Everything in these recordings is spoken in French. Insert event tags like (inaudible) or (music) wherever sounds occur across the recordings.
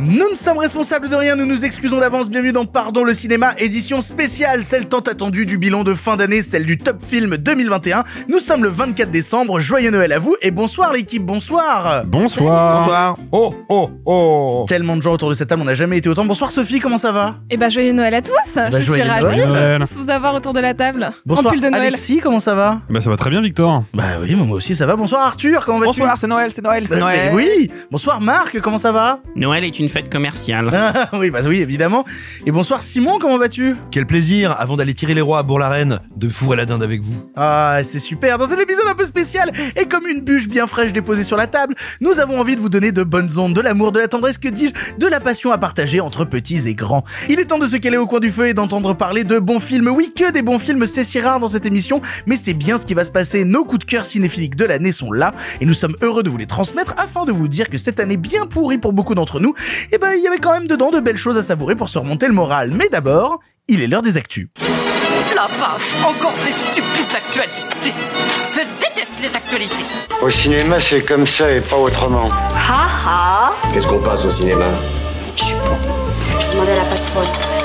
Nous ne sommes responsables de rien, nous nous excusons d'avance. Bienvenue dans Pardon le cinéma, édition spéciale, celle tant attendue du bilan de fin d'année, celle du top film 2021. Nous sommes le 24 décembre, joyeux Noël à vous et bonsoir l'équipe, bonsoir Bonsoir. Bonsoir Oh oh oh Tellement de gens autour de cette table, on n'a jamais été autant. Bonsoir Sophie, comment ça va? Eh ben joyeux Noël à tous Je suis joyeux ravie Noël. de tous vous avoir autour de la table. Bonsoir en pull de Noël. Alexis, comment ça va? Bah ça va très bien Victor. Bah oui, moi aussi ça va. Bonsoir Arthur, comment vas-tu? Bonsoir, c'est Noël, c'est Noël, c'est Bah, Noël Oui Bonsoir Marc, comment ça va? Noël est une fête commerciale. Ah, Oui, bah oui, évidemment. Et bonsoir Simon, comment vas-tu? Quel plaisir, avant d'aller tirer les rois à Bourg-la-Reine, de fourrer la dinde avec vous. Ah, c'est super. Dans cet épisode un peu spécial, et comme une bûche bien fraîche déposée sur la table, nous avons envie de vous donner de bonnes ondes, de l'amour, de la tendresse, que dis-je, de la passion à partager entre petits et grands. Il est temps de se caler au coin du feu et d'entendre parler de bons films. Oui, que des bons films, c'est si rare dans cette émission, mais c'est bien ce qui va se passer. Nos coups de cœur cinéphiliques de l'année sont là, et nous sommes heureux de vous les transmettre afin de vous dire que cette année bien pourrie pour beaucoup d'entre nous, eh ben, il y avait quand même dedans de belles choses à savourer pour se remonter le moral. Mais d'abord, il est l'heure des actus. La vache, encore ces stupides actualités. Je déteste les actualités. Au cinéma, c'est comme ça et pas autrement. Ha ha Qu'est-ce qu'on passe au cinéma? Je demandais à la patronne.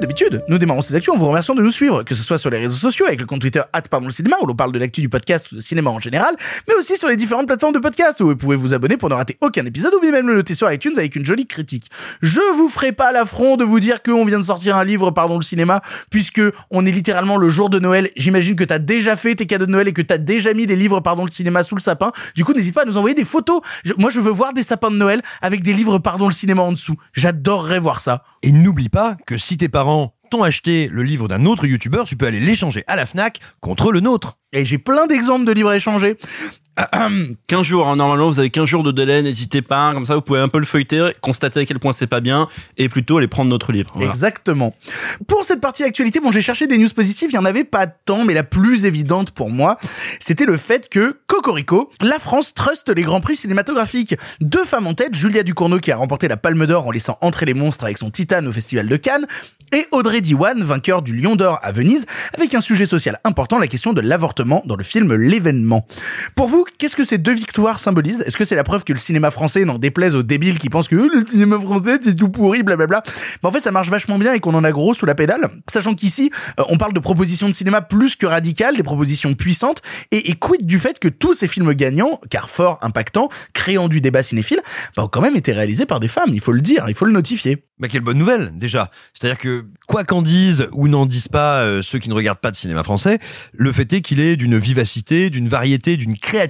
D'habitude, nous démarrons ces actions en vous remerciant de nous suivre, que ce soit sur les réseaux sociaux avec le compte Twitter pardon le cinéma où l'on parle de l'actu du podcast ou de cinéma en général, mais aussi sur les différentes plateformes de podcast où vous pouvez vous abonner pour ne rater aucun épisode ou bien même le noter sur iTunes avec une jolie critique. Je vous ferai pas l'affront de vous dire qu'on vient de sortir un livre pardon le cinéma puisque on est littéralement le jour de Noël. J'imagine que t'as déjà fait tes cadeaux de Noël et que t'as déjà mis des livres pardon le cinéma sous le sapin. Du coup, n'hésite pas à nous envoyer des photos. Moi, je veux voir des sapins de Noël avec des livres pardon le cinéma en dessous. J'adorerais voir ça. Et n'oublie pas que si tes parents t'ont acheté le livre d'un autre youtubeur, tu peux aller l'échanger à la FNAC contre le nôtre. Et j'ai plein d'exemples de livres à échanger. (clears throat) 15 jours, hein, normalement vous avez 15 jours de délai, n'hésitez pas, comme ça vous pouvez un peu le feuilleter, constater à quel point c'est pas bien, et plutôt aller prendre notre livre. Exactement. Pour cette partie actualité, bon, j'ai cherché des news positives, il y en avait pas tant, mais la plus évidente pour moi, c'était le fait que, Cocorico, la France truste les grands prix cinématographiques. Deux femmes en tête, Julia Ducournau qui a remporté la Palme d'Or en laissant entrer les monstres avec son Titane au Festival de Cannes, et Audrey Diwan, vainqueur du Lion d'Or à Venise, avec un sujet social important, la question de l'avortement dans le film L'événement. Pour vous, qu'est-ce que ces deux victoires symbolisent? Est-ce que c'est la preuve que le cinéma français n'en déplaise aux débiles qui pensent que euh, le cinéma français c'est tout pourri, blablabla Mais en fait, ça marche vachement bien et qu'on en a gros sous la pédale, sachant qu'ici, euh, on parle de propositions de cinéma plus que radicales, des propositions puissantes, et, et quid du fait que tous ces films gagnants, car forts, impactants, créant du débat cinéphile, bah, ont quand même été réalisés par des femmes, il faut le dire, il faut le notifier. Bah quelle bonne nouvelle déjà. C'est-à-dire que quoi qu'en disent ou n'en disent pas euh, ceux qui ne regardent pas de cinéma français, le fait est qu'il est d'une vivacité, d'une variété, d'une créativité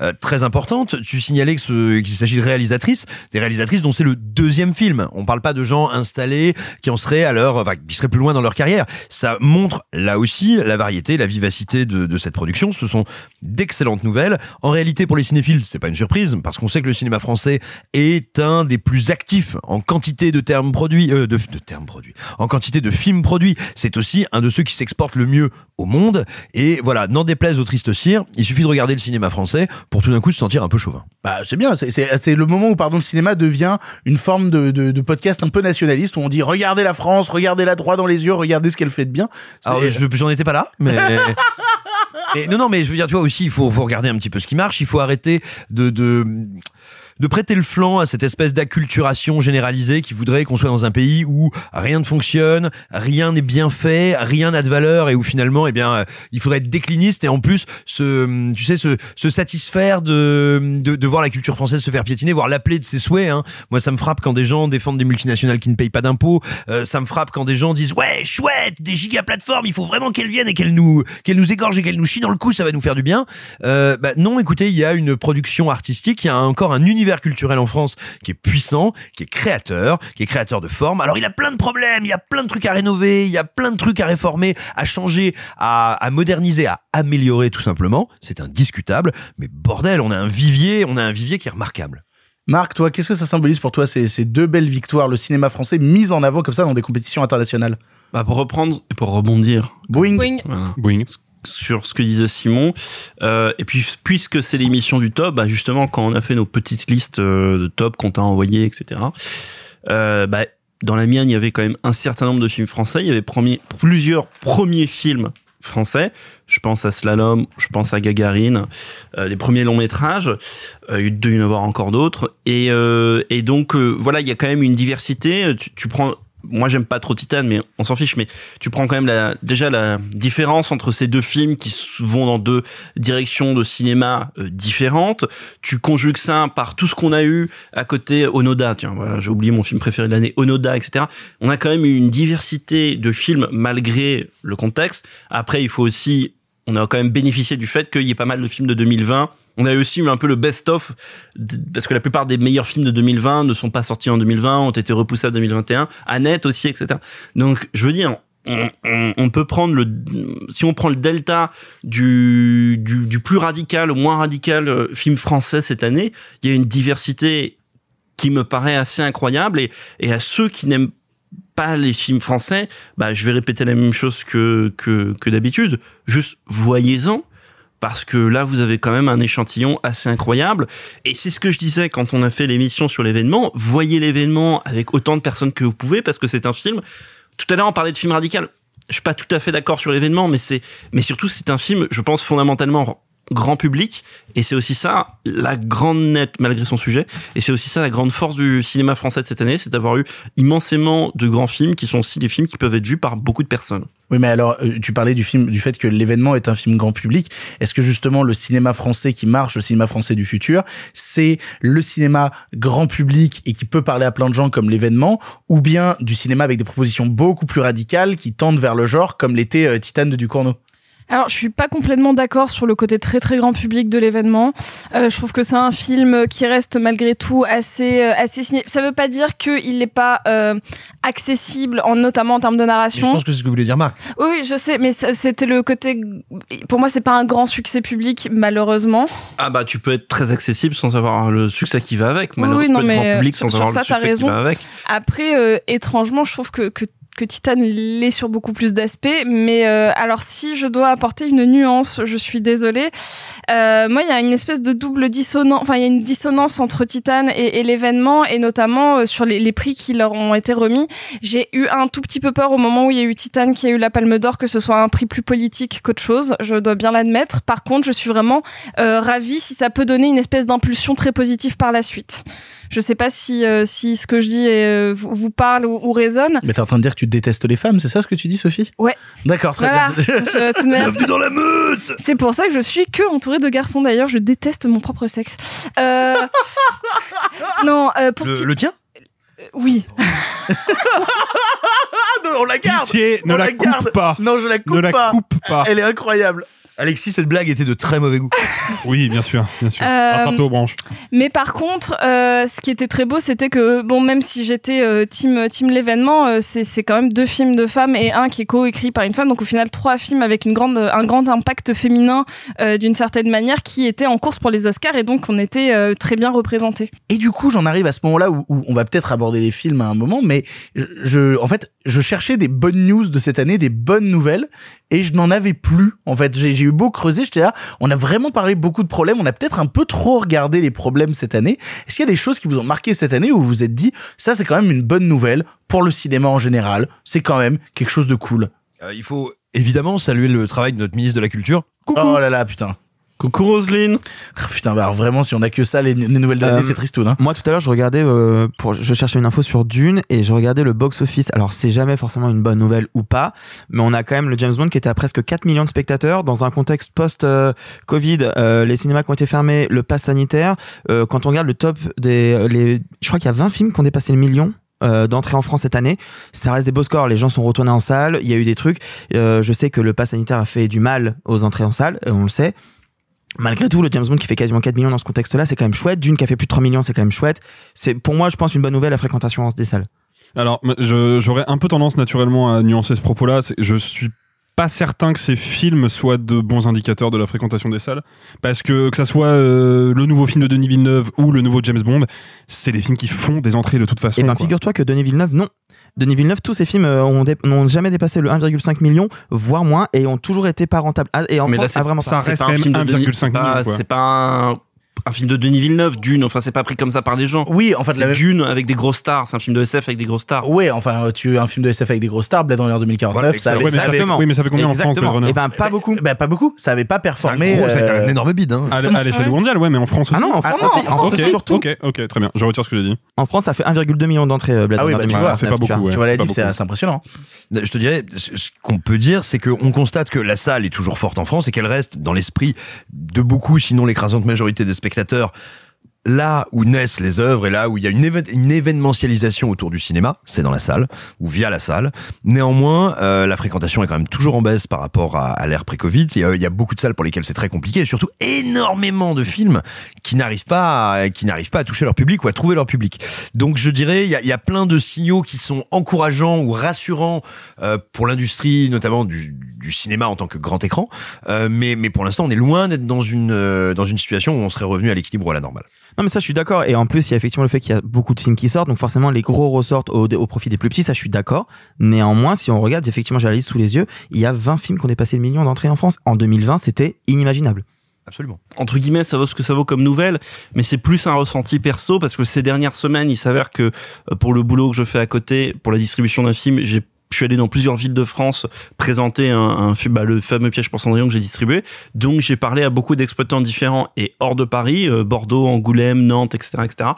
euh, très importante. Tu signalais qu'il s'agit de réalisatrices, des réalisatrices dont c'est le deuxième film. On parle pas de gens installés qui en seraient à leur, enfin, qui seraient plus loin dans leur carrière. Ça montre là aussi la variété, la vivacité de, cette production. Ce sont d'excellentes nouvelles. En réalité, pour les cinéphiles, c'est pas une surprise parce qu'on sait que le cinéma français est un des plus actifs en quantité de termes produits, euh, de, termes produits, en quantité de films produits. C'est aussi un de ceux qui s'exportent le mieux au monde. Et voilà, n'en déplaise au triste cire, il suffit de regarder le cinéma français pour tout d'un coup se sentir un peu chauvin. Bah, c'est bien, c'est- le moment où pardon le cinéma devient une forme de, de, de podcast un peu nationaliste où on dit regardez la France, regardez-la droit dans les yeux, regardez ce qu'elle fait de bien. Alors, je- j'en étais pas là, mais. (laughs) non, non, mais je veux dire, tu vois aussi, il faut, faut regarder un petit peu ce qui marche. Il faut arrêter de, de, de prêter le flanc à cette espèce d'acculturation généralisée qui voudrait qu'on soit dans un pays où rien ne fonctionne, rien n'est bien fait, rien n'a de valeur et où finalement, eh bien, euh, il faudrait être décliniste et en plus se, tu sais, se, se satisfaire de, de, de voir la culture française se faire piétiner, voire l'appeler de ses souhaits. Hein. Moi, ça me frappe quand des gens défendent des multinationales qui ne payent pas d'impôts. Euh, ça me frappe quand des gens disent ouais, chouette, des giga plateformes, il faut vraiment qu'elles viennent et qu'elles nous, qu'elles nous égorgent et qu'elles nous chient dans le cou, ça va nous faire du bien. Euh, bah, non, écoutez, il y a une production artistique, il y a encore un univers culturel en France qui est puissant, qui est créateur, qui est créateur de formes. Alors il a plein de problèmes, il y a plein de trucs à rénover, il y a plein de trucs à réformer, à changer, à, à moderniser, à améliorer tout simplement. C'est indiscutable, mais bordel, on a un vivier, on a un vivier qui est remarquable. Marc, toi, qu'est-ce que ça symbolise pour toi ces, ces deux belles victoires, le cinéma français mis en avant comme ça dans des compétitions internationales? Bah, pour reprendre et pour rebondir. Boeing. Boing. Voilà. Boing. Sur ce que disait Simon. Euh, et puis, puisque c'est l'émission du top, bah justement, quand on a fait nos petites listes euh, de top qu'on t'a envoyé, etc. Euh, bah, dans la mienne, il y avait quand même un certain nombre de films français. Il y avait premier, plusieurs premiers films français. Je pense à Slalom, je pense à Gagarine, euh, les premiers longs métrages. Euh, il doit y en avoir encore d'autres. Et, euh, et donc euh, voilà, il y a quand même une diversité. Tu, tu prends moi j'aime pas trop Titan mais on s'en fiche. Mais tu prends quand même la déjà la différence entre ces deux films qui vont dans deux directions de cinéma euh, différentes. Tu conjugues ça par tout ce qu'on a eu à côté Onoda. Tiens voilà j'ai oublié mon film préféré de l'année Onoda etc on a quand même une diversité de films malgré le contexte. Après il faut aussi on a quand même bénéficié du fait qu'il y ait pas mal de films de 2020 on a aussi eu un peu le best-of, parce que la plupart des meilleurs films de 2020 ne sont pas sortis en 2020, ont été repoussés à 2021, Annette aussi, etc. Donc, je veux dire, on, peut prendre le si on prend le delta du, du, plus radical au moins radical euh, film français cette année il y a une diversité qui me paraît assez incroyable et, et à ceux qui n'aiment pas les films français bah je vais répéter la même chose que que, que d'habitude juste voyez-en parce que là vous avez quand même un échantillon assez incroyable. Et c'est ce que je disais quand on a fait l'émission sur l'événement. Voyez l'événement avec autant de personnes que vous pouvez parce que c'est un film. Tout à l'heure on parlait de film radical. Je suis pas tout à fait d'accord sur l'événement mais c'est mais surtout c'est un film je pense fondamentalement grand public et c'est aussi ça la grande nette malgré son sujet et c'est aussi ça la grande force du cinéma français de cette année c'est d'avoir eu immensément de grands films qui sont aussi des films qui peuvent être vus par beaucoup de personnes. Oui mais alors tu parlais du film du fait que l'événement est un film grand public. Est-ce que justement le cinéma français qui marche le cinéma français du futur c'est le cinéma grand public et qui peut parler à plein de gens comme l'événement ou bien du cinéma avec des propositions beaucoup plus radicales qui tendent vers le genre comme l'était euh, Titane de Ducournau? Alors, je suis pas complètement d'accord sur le côté très très grand public de l'événement. Euh, je trouve que c'est un film qui reste malgré tout assez euh, assez ciné. Ça veut pas dire qu'il n'est pas euh, accessible, en notamment en termes de narration. Mais je pense que c'est ce que vous voulez dire, Marc. Oui, je sais, mais c'était le côté. Pour moi, c'est pas un grand succès public, malheureusement. Ah bah, tu peux être très accessible sans avoir le succès qui va avec. Oui, non, mais grand public sans sur avoir ça, le succès raison. qui va avec. Après, euh, étrangement, je trouve que, que que Titan l'est sur beaucoup plus d'aspects, mais euh, alors si je dois apporter une nuance, je suis désolée. Euh, moi, il y a une espèce de double dissonance, enfin il y a une dissonance entre Titan et, l'événement, et notamment euh, sur les, les, prix qui leur ont été remis. J'ai eu un tout petit peu peur au moment où il y a eu Titan qui a eu la Palme d'Or que ce soit un prix plus politique qu'autre chose. Je dois bien l'admettre. Par contre, je suis vraiment euh, ravie si ça peut donner une espèce d'impulsion très positive par la suite. Je sais pas si euh, si ce que je dis euh, vous, vous, parle ou, ou résonne. Mais t'es en train de dire que tu détestes les femmes, c'est ça ce que tu dis, Sophie? Ouais. D'accord, très voilà. bien. Je, (laughs) Bienvenue dans la meute c'est pour ça que je suis que entourée de garçons. D'ailleurs, je déteste mon propre sexe. Euh... (laughs) non, euh, pour Le, le tien? Oui. (laughs) On la garde Pitié, ne On la la coupe garde. pas. Non, je la coupe Ne la pas. coupe pas. Elle est incroyable. Alexis, cette blague était de très mauvais goût. (laughs) Oui, bien sûr, bien sûr. Euh, aux branches. Mais par contre, euh, ce qui était très beau, c'était que bon, même si j'étais euh, team team l'événement, euh, c'est c'est quand même deux films de femmes et un qui est co-écrit par une femme. Donc au final, trois films avec une grande un grand impact féminin euh, d'une certaine manière qui étaient en course pour les Oscars et donc on était euh, très bien représentés. Et du coup, j'en arrive à ce moment-là où, où on va peut-être aborder les films à un moment, mais je- en fait, je cherchais des bonnes news de cette année, des bonnes nouvelles, et je n'en avais plus. En fait, j'ai eu beau creuser, j'étais là, on a vraiment parlé beaucoup de problèmes, on a peut-être un peu trop regardé les problèmes cette année. Est-ce qu'il y a des choses qui vous ont marqué cette année où vous vous êtes dit, ça c'est quand même une bonne nouvelle pour le cinéma en général, c'est quand même quelque chose de cool? Euh, il faut évidemment saluer le travail de notre ministre de la Culture. Coucou Oh là là, putain. Coucou Roselyne. Ah, Putain, bah alors vraiment, si on a que ça, les, les nouvelles de l'année, Euh, c'est tristoun, hein. Moi tout à l'heure je regardais euh, pour je cherchais une info sur Dune et je regardais le box office. Alors c'est jamais forcément une bonne nouvelle ou pas, mais on a quand même le James Bond qui était à presque 4 millions de spectateurs dans un contexte post euh, les cinémas qui ont été fermés, le pass sanitaire, euh, quand on regarde le top des les je crois qu'il y a 20 films qui ont dépassé le million euh, d'entrées en France cette année, ça reste des beaux scores. Les gens sont retournés en salle. Il y a eu des trucs. Euh, je sais que le pass sanitaire a fait du mal aux entrées en salle, on le sait. Malgré tout, le James Bond qui fait quasiment 4 millions dans ce contexte-là, c'est quand même chouette. Dune qui a fait plus de 3 millions, c'est quand même chouette. C'est pour moi, je pense, une bonne nouvelle la fréquentation des salles. Alors, j'aurais un peu tendance naturellement à nuancer ce propos-là. Je suis pas certain que ces films soient de bons indicateurs de la fréquentation des salles. Parce que que ça soit euh, le nouveau film de Denis Villeneuve ou le nouveau James Bond, c'est des films qui font des entrées de toute façon. Et ben quoi. figure-toi que Denis Villeneuve, non. Denis Villeneuve, tous ses films euh, dé- n'ont jamais dépassé le 1,5 million, voire moins, et ont toujours été pas rentables. Ah, Et en mais là, France, ah, vraiment ça pas. reste c'est pas quand un même film de Denis- 1,5 c'est pas- million, quoi. C'est pas un, un film de Denis Villeneuve, Dune. Enfin, c'est pas pris comme ça par les gens. Oui, en fait, la. Dune avec des grosses stars. C'est un film de SF avec des grosses stars. Ouais, enfin, tu un film de SF avec des grosses stars, Blade Runner 2049, Voilà, ça avait, Ouais, mais ça avait- oui, mais ça fait combien en France, Exactement. Blade Runner Et ben pas beaucoup. bah, pas beaucoup, ça avait pas C'est un performé. gros, été euh, un énorme bide. Hein. À, l'échelle mondiale, ouais, mais en France aussi. Ah non, en Ah France, non, c'est- en France, surtout. ok, ok, très bien. Je retire ce que j'ai dit. en France, ça fait 1,2 million d'entrées. euh, Blade Ah oui, Runner bah, tu 2049, vois, c'est pas beaucoup, ouais. Tu vois la c'est impressionnant. Je te dirais, ce qu'on peut dire, c'est qu'on constate que la salle est toujours forte en France et qu'elle reste dans l'esprit de beaucoup, sinon l'écrasante majorité des spectateurs, 7h là où naissent les œuvres et là où il y a une, évén- une événementialisation autour du cinéma, c'est dans la salle ou via la salle. Néanmoins, euh, la fréquentation est quand même toujours en baisse par rapport à, l'ère pré-Covid. Il il y a beaucoup de salles pour lesquelles c'est très compliqué et surtout énormément de films qui n'arrivent pas, à, qui n'arrivent pas à toucher leur public ou à trouver leur public. Donc je dirais, il y a, il y a plein de signaux qui sont encourageants ou rassurants euh, pour l'industrie, notamment du, du cinéma en tant que grand écran. Euh, mais, mais pour l'instant, on est loin d'être dans une euh, dans une situation où on serait revenu à l'équilibre ou à la normale. Non mais ça je suis d'accord. Et en plus il y a effectivement le fait qu'il y a beaucoup de films qui sortent. Donc forcément les gros ressortent au, au profit des plus petits. Ça je suis d'accord. Néanmoins si on regarde effectivement j'ai la liste sous les yeux il y a 20 films qui ont dépassé le million d'entrées en France. En 2020 c'était inimaginable. Absolument. entre guillemets, ça vaut ce que ça vaut comme nouvelle, mais c'est plus un ressenti perso parce que ces dernières semaines, il s'avère que euh, pour le boulot que je fais à côté, pour la distribution d'un film, j'ai je suis allé dans plusieurs villes de France présenter un, un bah, le fameux piège pour Cendrillon que j'ai distribué. Donc j'ai parlé à beaucoup d'exploitants différents et hors de Paris, euh, Bordeaux, Angoulême, Nantes, etc., etc.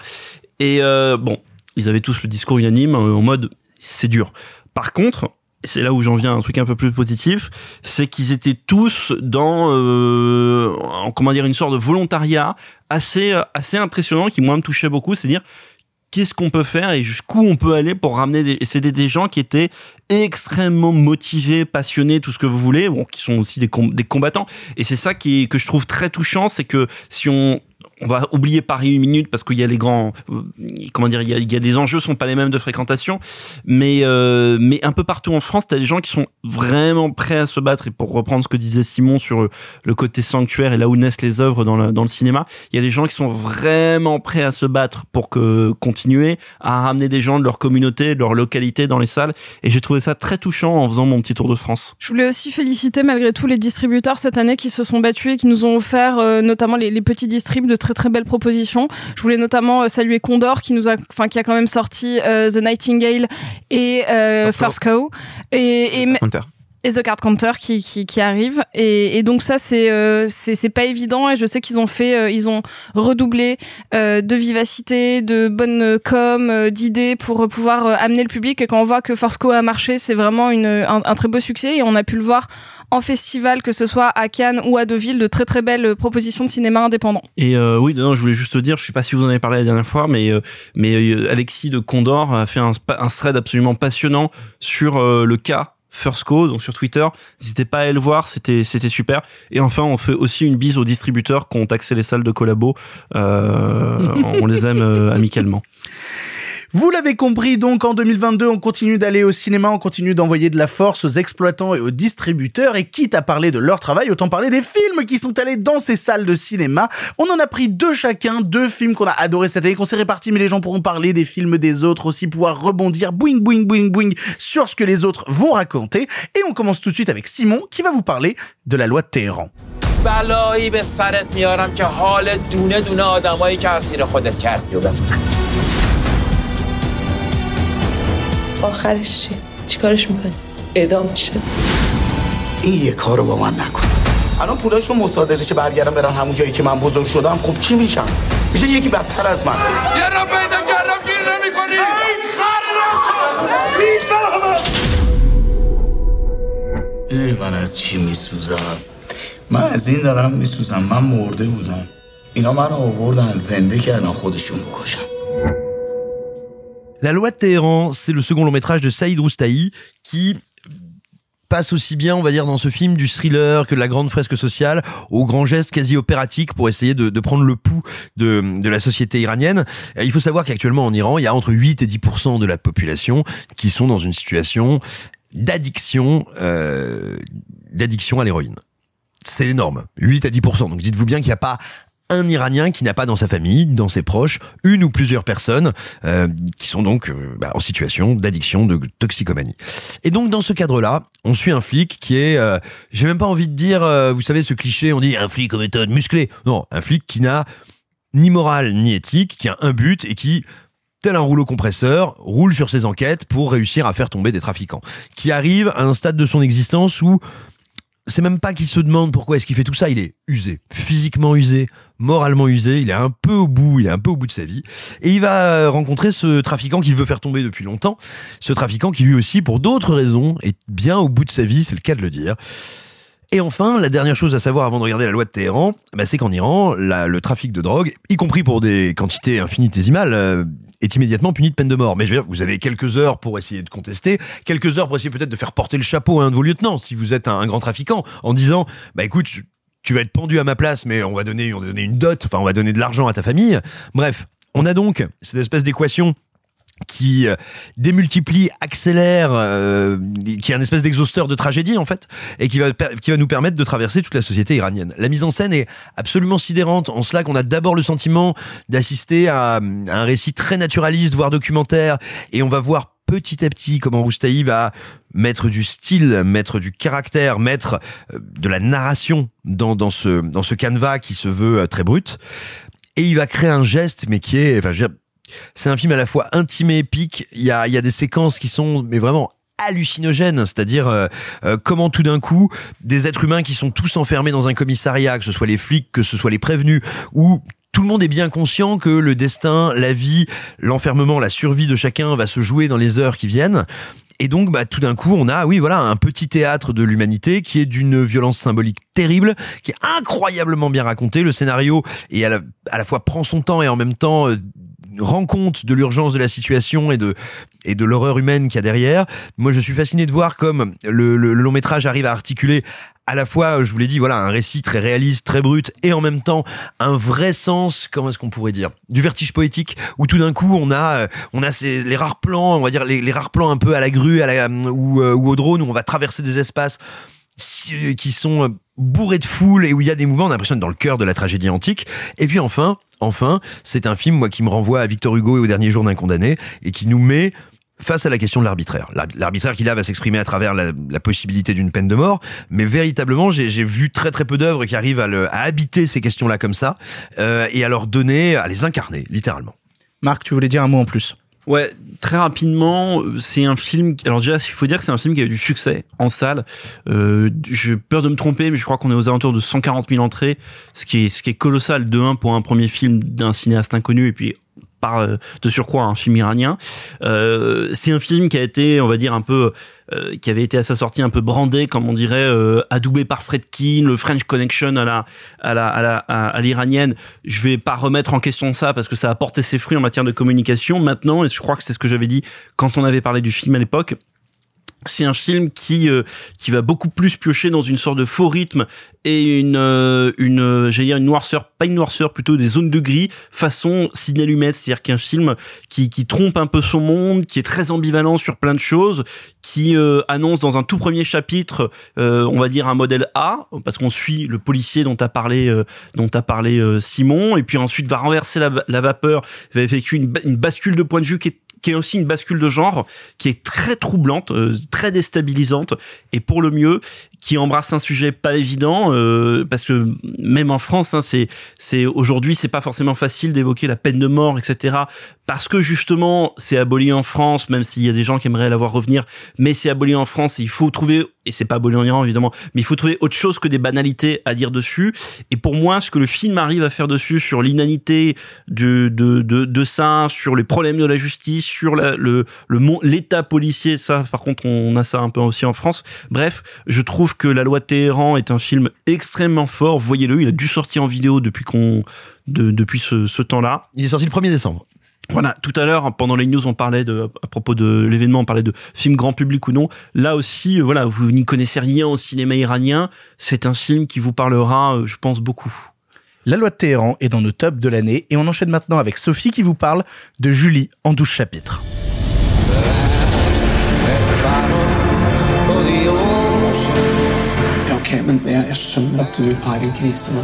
Et euh, bon, ils avaient tous le discours unanime euh, en mode c'est dur. Par contre, c'est là où j'en viens à un truc un peu plus positif, c'est qu'ils étaient tous dans euh, en- comment dire une sorte de volontariat assez euh, assez impressionnant qui moi me touchait beaucoup, c'est dire qu'est-ce qu'on peut faire et jusqu'où on peut aller pour ramener des c'est des, gens qui étaient extrêmement motivés, passionnés, tout ce que vous voulez, bon qui sont aussi des com- des combattants. Et c'est ça qui que je trouve très touchant, c'est que si on on va oublier Paris une minute parce qu'il y a les grands euh, comment dire il y a, il y a des enjeux sont pas les mêmes de fréquentation. Mais euh, mais un peu partout en France t'as des gens qui sont vraiment prêts à se battre. Et pour reprendre ce que disait Simon sur le côté sanctuaire et là où naissent les œuvres dans le dans le cinéma il y a des gens qui sont vraiment prêts à se battre pour que continuer à ramener des gens de leur communauté de leur localité dans les salles. Et j'ai trouvé ça très touchant en faisant mon petit tour de France. Je voulais aussi féliciter malgré tout les distributeurs cette année qui se sont battus et qui nous ont offert euh, notamment les, les petits distribs de très très belles propositions. Je voulais notamment euh, saluer Condor qui nous a, enfin qui a quand même sorti euh, The Nightingale et euh, First First Co. Et. Et The Card Counter qui, qui, qui arrive et, et donc ça c'est euh, c'est pas évident et je sais qu'ils ont fait euh, ils ont redoublé euh, de vivacité de bonne com euh, d'idées pour pouvoir euh, amener le public. Et quand on voit que Forsco a marché c'est vraiment une un, très beau succès. Et on a pu le voir en festival que ce soit à Cannes ou à Deauville de très très belles propositions de cinéma indépendant Et euh, oui, non, je voulais juste te dire, je sais pas si vous en avez parlé la dernière fois, mais euh, mais euh, Alexis de Condor a fait un, un thread absolument passionnant sur euh, le cas First Co, donc sur Twitter. N'hésitez pas à aller le voir, c'était c'était super. Et enfin, on fait aussi une bise aux distributeurs qui ont taxé les salles de collabo. Euh, (laughs) on les aime euh, amicalement. Vous l'avez compris, donc en 2022, on continue d'aller au cinéma, on continue d'envoyer de la force aux exploitants et aux distributeurs, et quitte à parler de leur travail, autant parler des films qui sont allés dans ces salles de cinéma. On en a pris deux chacun, deux films qu'on a adorés cette année, qu'on s'est répartis, mais les gens pourront parler des films des autres aussi, pouvoir rebondir, boing, boing, boing, boing, sur ce que les autres vont raconter. Et on commence tout de suite avec Simon, qui va vous parler de la loi de Téhéran. بلایی به سرت میارم که حال دونه دونه آدمایی که اسیر خودت کردی و بفهم آخرش چی؟ چیکارش می‌کنی؟ اعدام میشه. این یه کارو با من نکن. الان پولاشو مصادره چه برگردم برن همون جایی که من بزرگ شدم خب چی میشم؟ میشه یکی بدتر از من. یه را پیدا کردم گیر نمی‌کنی. می‌دونی من از چی میسوزم؟ من از این دارم میسوزم. من مرده بودم. اینا من آوردن زنده کردن خودشون بکشن La loi de Téhéran, c'est le second long métrage de Saïd Roustahi qui passe aussi bien, on va dire, dans ce film du thriller que de la grande fresque sociale, au grand geste quasi opératique pour essayer de, de prendre le pouls de, de la société iranienne. Il faut savoir qu'actuellement en Iran, il y a entre 8 et 10% de la population qui sont dans une situation d'addiction, euh, d'addiction à l'héroïne. C'est énorme, 8 à 10%. Donc dites-vous bien qu'il n'y a pas un Iranien qui n'a pas dans sa famille, dans ses proches, une ou plusieurs personnes euh, qui sont donc euh, bah, en situation d'addiction, de toxicomanie. Et donc dans ce cadre-là, on suit un flic qui est, euh, j'ai même pas envie de dire, euh, vous savez ce cliché, on dit un flic aux méthodes musclées. Non, un flic qui n'a ni morale ni éthique, qui a un but et qui tel un rouleau compresseur, roule sur ses enquêtes pour réussir à faire tomber des trafiquants. Qui arrive à un stade de son existence où c'est même pas qu'il se demande pourquoi est-ce qu'il fait tout ça, il est usé, physiquement usé, moralement usé, il est un peu au bout, il est un peu au bout de sa vie, et il va rencontrer ce trafiquant qu'il veut faire tomber depuis longtemps, ce trafiquant qui lui aussi, pour d'autres raisons, est bien au bout de sa vie, c'est le cas de le dire. Et enfin, la dernière chose à savoir avant de regarder la loi de Téhéran, bah, c'est qu'en Iran, le trafic de drogue, y compris pour des quantités infinitésimales, euh, est immédiatement puni de peine de mort. Mais je veux dire, vous avez quelques heures pour essayer de contester, quelques heures pour essayer peut-être de faire porter le chapeau à un de vos lieutenants, si vous êtes un, un grand trafiquant, en disant, bah écoute, tu vas être pendu à ma place, mais on va donner, on va donner une dot, enfin on va donner de l'argent à ta famille. Bref, on a donc cette espèce d'équation qui euh, démultiplie, accélère, euh, qui est un espèce d'exhausteur de tragédie en fait, et qui va qui va nous permettre de traverser toute la société iranienne. La mise en scène est absolument sidérante en cela qu'on a d'abord le sentiment d'assister à, à un récit très naturaliste, voire documentaire, et on va voir petit à petit comment Roustaï va mettre du style, mettre du caractère, mettre euh, de la narration dans, dans ce dans ce canevas qui se veut euh, très brut, et il va créer un geste mais qui est, enfin je veux dire, c'est un film à la fois intime et épique. Il y a, y a des séquences qui sont mais vraiment hallucinogènes, c'est-à-dire euh, euh, comment tout d'un coup des êtres humains qui sont tous enfermés dans un commissariat, que ce soit les flics, que ce soit les prévenus, ou tout le monde est bien conscient que le destin, la vie, l'enfermement, la survie de chacun va se jouer dans les heures qui viennent. Et donc, bah, tout d'un coup, on a, oui, voilà, un petit théâtre de l'humanité qui est d'une violence symbolique terrible, qui est incroyablement bien raconté. Le scénario et à la, à la fois prend son temps et en même temps euh, rend compte de l'urgence de la situation et de et de l'horreur humaine qu'il y a derrière. Moi, je suis fasciné de voir comme le, le- le long métrage arrive à articuler à la fois, je vous l'ai dit, voilà, un récit très réaliste, très brut, et en même temps un vrai sens, comment est-ce qu'on pourrait dire, du vertige poétique, où tout d'un coup on a, euh, on a ces, les rares plans, on va dire les, les rares plans un peu à la grue, à la, ou, euh, ou au drone, où on va traverser des espaces qui sont bourrés de foule et où il y a des mouvements, on a l'impression d'être dans le cœur de la tragédie antique. Et puis enfin, enfin, c'est un film moi qui me renvoie à Victor Hugo et au dernier jour d'un condamné et qui nous met face à la question de l'arbitraire. L'arbi- L'arbitraire qui là va s'exprimer à travers la, possibilité d'une peine de mort, mais véritablement j'ai vu très très peu d'œuvres qui arrivent à, à habiter ces questions-là comme ça euh, et à leur donner, à les incarner littéralement. Marc, tu voulais dire un mot en plus? Ouais, très rapidement, c'est un film. Alors déjà, il faut dire que c'est un film qui a eu du succès en salle. Euh, J'ai peur de me tromper, mais je crois qu'on est aux alentours de 140 000 entrées, ce qui est ce qui est colossal de un pour un premier film d'un cinéaste inconnu et puis par euh, de surcroît un film iranien. Euh, c'est un film qui a été, on va dire, un peu, euh, qui avait été à sa sortie un peu brandé, comme on dirait, euh, adoubé par Fredkin, le French Connection à la à la à la à l'iranienne. Je vais pas remettre en question ça parce que ça a porté ses fruits en matière de communication maintenant, et je crois que c'est ce que j'avais dit quand on avait parlé du film à l'époque c'est un film qui euh, qui va beaucoup plus piocher dans une sorte de faux rythme et une euh, une euh, j'allais dire une noirceur pas une noirceur plutôt des zones de gris façon Sidney Lumet. C'est-à-dire qu'un film qui qui trompe un peu son monde qui est très ambivalent sur plein de choses qui euh, annonce dans un tout premier chapitre euh, on va dire un modèle A parce qu'on suit le policier dont a parlé euh, dont a parlé Simon et puis ensuite va renverser la, la vapeur va effectuer une, une bascule de point de vue qui est qui est aussi une bascule de genre qui est très troublante, euh, très déstabilisante. Et pour le mieux qui embrasse un sujet pas évident euh, parce que même en France, hein, c'est c'est aujourd'hui c'est pas forcément facile d'évoquer la peine de mort, etc. Parce que justement c'est aboli en France, même s'il y a des gens qui aimeraient la voir revenir, mais c'est aboli en France et il faut trouver et c'est pas aboli en Iran évidemment, mais il faut trouver autre chose que des banalités à dire dessus. Et pour moi, ce que le film arrive à faire dessus sur l'inanité de de de, de ça, sur les problèmes de la justice, sur la, le le l'état policier, ça par contre on a ça un peu aussi en France. Bref, je trouve que La Loi de Téhéran est un film extrêmement fort. Voyez-le, il a dû sortir en vidéo depuis qu'on de, depuis ce, ce temps-là. Il est sorti le 1er décembre. Voilà, tout à l'heure, pendant les news, on parlait de, à propos de l'événement, on parlait de film grand public ou non. Là aussi, euh, voilà, vous n'y connaissez rien au cinéma iranien. C'est un film qui vous parlera, euh, je pense, beaucoup. La loi de Téhéran est dans nos tops de l'année et on enchaîne maintenant avec Sophie qui vous parle de Julie en 12 chapitres. Okej, men jeg, jeg skjønner at du er i en krise nå.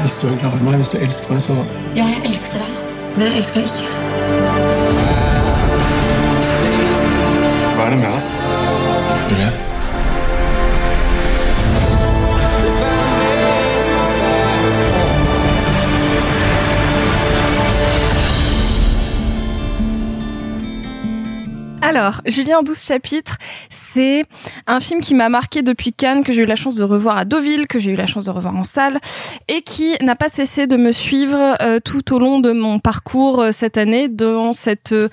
Hvis du er glad i meg, hvis du elsker meg, så Ja, jeg elsker deg, men jeg elsker deg ikke. Hva er det med deg? Julie? Alors, Julien en 12 chapitres, c'est un film qui m'a marqué depuis Cannes, que j'ai eu la chance de revoir à Deauville, que j'ai eu la chance de revoir en salle, et qui n'a pas cessé de me suivre euh, tout au long de mon parcours euh, cette année dans cette euh,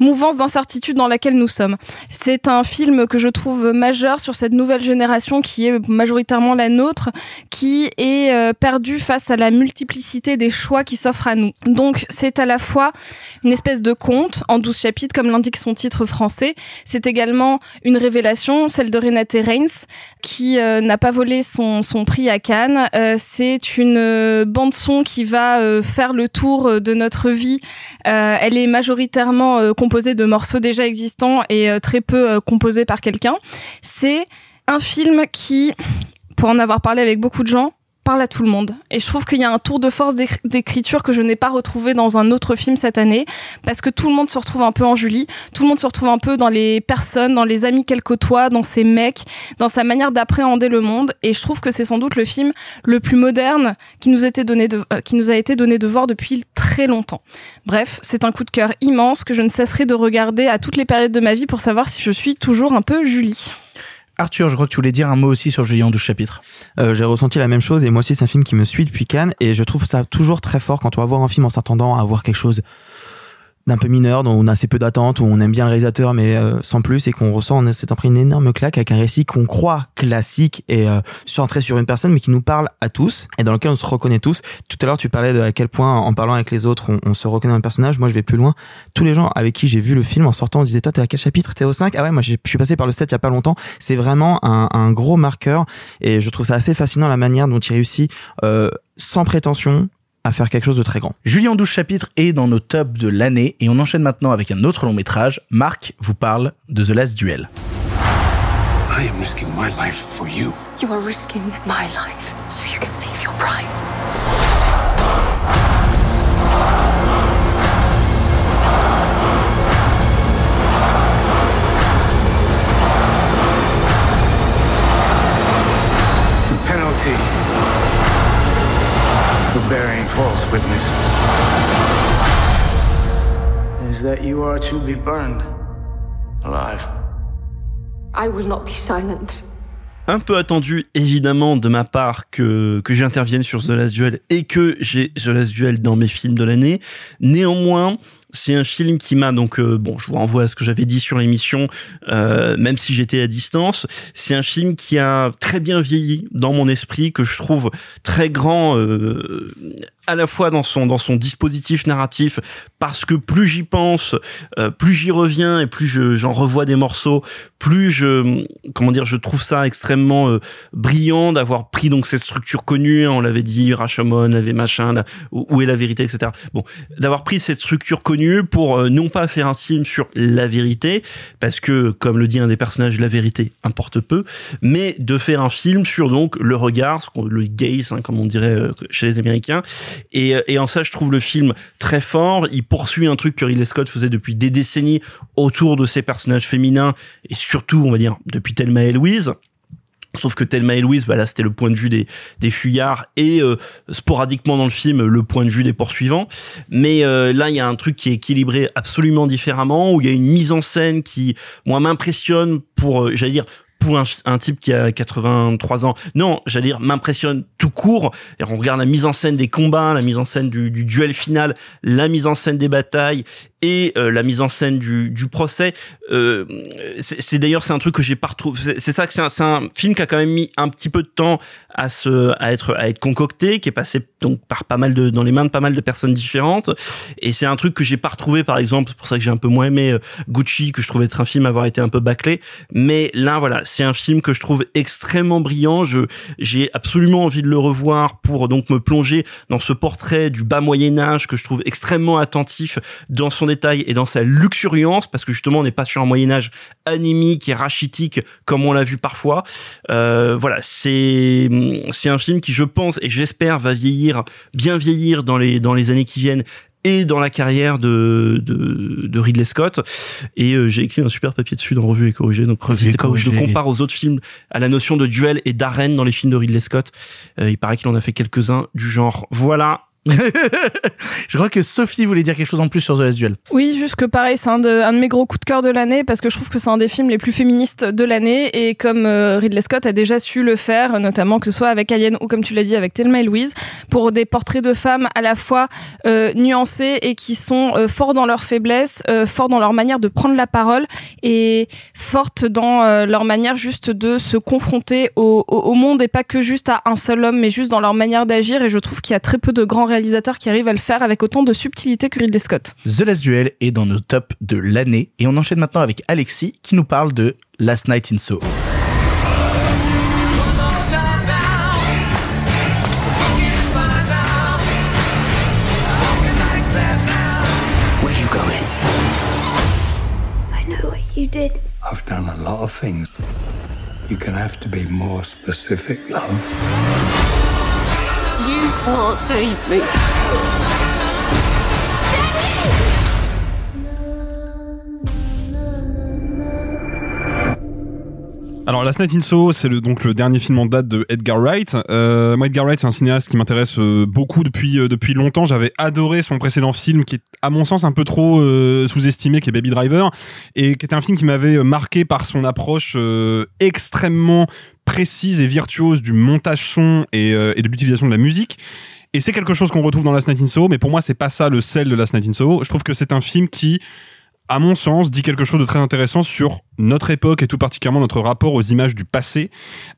mouvance d'incertitude dans laquelle nous sommes. C'est un film que je trouve majeur sur cette nouvelle génération qui est majoritairement la nôtre, qui est perdue face à la multiplicité des choix qui s'offrent à nous. Donc, c'est à la fois une espèce de conte en 12 chapitres, comme l'indique son titre français. C'est également une révélation, celle de Renate Reins, qui euh, n'a pas volé son, son prix à Cannes. Euh, c'est une euh, bande son qui va faire le tour de notre vie. Elle est majoritairement composée de morceaux déjà existants et très peu composée par quelqu'un. C'est un film qui, pour en avoir parlé avec beaucoup de gens, parle à tout le monde. Et je trouve qu'il y a un tour de force d'écri- d'écriture que je n'ai pas retrouvé dans un autre film cette année, parce que tout le monde se retrouve un peu en Julie, tout le monde se retrouve un peu dans les personnes, dans les amis qu'elle côtoie, dans ses mecs, dans sa manière d'appréhender le monde. Et je trouve que c'est sans doute le film le plus moderne qui nous, euh, qui nous a été donné de voir depuis très longtemps. Bref, c'est un coup de cœur immense que je ne cesserai de regarder à toutes les périodes de ma vie pour savoir si je suis toujours un peu Julie. Arthur, je crois que tu voulais dire un mot aussi sur Julien en 12 chapitres. Euh, j'ai ressenti la même chose et moi aussi c'est un film qui me suit depuis Cannes et je trouve ça toujours très fort quand on va voir un film en s'attendant à voir quelque chose d'un peu mineur, dont on a assez peu d'attentes, où on aime bien le réalisateur mais euh, sans plus et qu'on ressent on s'est pris une énorme claque avec un récit qu'on croit classique et euh, centré sur une personne mais qui nous parle à tous et dans lequel on se reconnaît tous. Tout à l'heure tu parlais de à quel point en parlant avec les autres on, on se reconnaît dans le personnage. Moi je vais plus loin. Tous les gens avec qui j'ai vu le film en sortant disaient toi t'es à quel chapitre? T'es au 5 Ah ouais moi je suis passé par le 7 il y a pas longtemps. C'est vraiment un, un gros marqueur et je trouve ça assez fascinant la manière dont il réussit euh, sans prétention à faire quelque chose de très grand. Julien en 12 chapitres est dans nos tops de l'année et on enchaîne maintenant avec un autre long métrage. Marc vous parle de The Last Duel. I am risking my life for you. You are risking my life so you can save your pride. The penalty for bearing false witness is that you are to be burned? Alive. I will not be silent. un peu attendu évidemment de ma part que que j'intervienne sur The Last Duel et que j'ai The Last Duel dans mes films de l'année. Néanmoins, c'est un film qui m'a donc euh, bon, je vous renvoie à ce que j'avais dit sur l'émission, euh, même si j'étais à distance. C'est un film qui a très bien vieilli dans mon esprit, que je trouve très grand euh, à la fois dans son dans son dispositif narratif, parce que plus j'y pense, plus j'y reviens et plus je- j'en revois des morceaux, plus je comment dire, je trouve ça extrêmement brillant d'avoir pris donc cette structure connue. On l'avait dit, Rashomon, l'avait machin, où est la vérité, etc. Bon, d'avoir pris cette structure connue pour euh, non pas faire un film sur la vérité, parce que comme le dit un des personnages, la vérité importe peu, mais de faire un film sur donc le regard, le gaze, hein, comme on dirait euh, chez les Américains. Et, euh, et en ça, je trouve le film très fort. Il poursuit un truc que Ridley Scott faisait depuis des décennies autour de ses personnages féminins et surtout, on va dire, depuis Thelma et Louise. Sauf que Thelma et Louise, bah là, c'était le point de vue des, des fuyards et euh, sporadiquement dans le film, le point de vue des poursuivants. Mais euh, là, il y a un truc qui est équilibré absolument différemment, où il y a une mise en scène qui, moi, m'impressionne pour, euh, j'allais dire, pour un, un type qui a 83 ans. Non, j'allais dire, m'impressionne tout court. Et on regarde la mise en scène des combats, la mise en scène du, du duel final, la mise en scène des batailles et euh, la mise en scène du, du procès. Euh, c'est d'ailleurs c'est un truc que j'ai pas retrouvé. C'est ça que c'est un, un film qui a quand même mis un petit peu de temps à se à être à être concocté, qui est passé donc par pas mal de dans les mains de pas mal de personnes différentes. Et c'est un truc que j'ai pas retrouvé par exemple. C'est pour ça que j'ai un peu moins aimé euh, Gucci, que je trouvais être un film avoir été un peu bâclé. Mais là voilà, c'est un film que je trouve extrêmement brillant. Je j'ai absolument envie de le revoir pour donc me plonger dans ce portrait du bas Moyen Âge que je trouve extrêmement attentif dans son détail et dans sa luxuriance parce que justement on n'est pas sur un Moyen Âge anémique et rachitique comme on l'a vu parfois. Euh, voilà, c'est c'est un film qui je pense et j'espère va vieillir bien vieillir dans les dans les années qui viennent et dans la carrière de, de, de Ridley Scott. Et euh, j'ai écrit un super papier dessus dans Revue et Corrigé. Donc, Revue pas, où je le compare aux autres films, à la notion de duel et d'arène dans les films de Ridley Scott. Euh, il paraît qu'il en a fait quelques-uns du genre. Voilà. (laughs) Je crois que Sophie voulait dire quelque chose en plus sur The Last Duel. Oui, juste que pareil, c'est un de, mes gros coups de cœur de l'année parce que je trouve que c'est un des films les plus féministes de l'année et comme euh, Ridley Scott a déjà su le faire, notamment que ce soit avec Alien ou comme tu l'as dit avec Thelma et Louise, pour des portraits de femmes à la fois euh, nuancés et qui sont euh, forts dans leurs faiblesses, euh, forts dans leur manière de prendre la parole et fortes dans euh, leur manière juste de se confronter au, au, au monde et pas que juste à un seul homme, mais juste dans leur manière d'agir. Et je trouve qu'il y a très peu de grands réalisateurs qui arrivent à le faire avec autant de subtilité que Ridley Scott. The Last Duel est dans nos tops de l'année et on enchaîne maintenant avec Alexis qui nous parle de Last Night in Soho. Where you going? I know what you did. I've done a lot of things. You're gonna have to be more specific, love. You can't save me. Alors, Last Night in Soho, c'est le, donc le dernier film en date de Edgar Wright. Euh, moi, Edgar Wright, c'est un cinéaste qui m'intéresse euh, beaucoup depuis euh, depuis longtemps. J'avais adoré son précédent film, qui est à mon sens un peu trop euh, sous-estimé, qui est Baby Driver, et qui est un film qui m'avait marqué par son approche euh, extrêmement précise et virtuose du montage son et, euh, et de l'utilisation de la musique. Et c'est quelque chose qu'on retrouve dans Last Night in Soho, mais pour moi, c'est pas ça le sel de Last Night in Soho. Je trouve que c'est un film qui à mon sens, dit quelque chose de très intéressant sur notre époque et tout particulièrement notre rapport aux images du passé.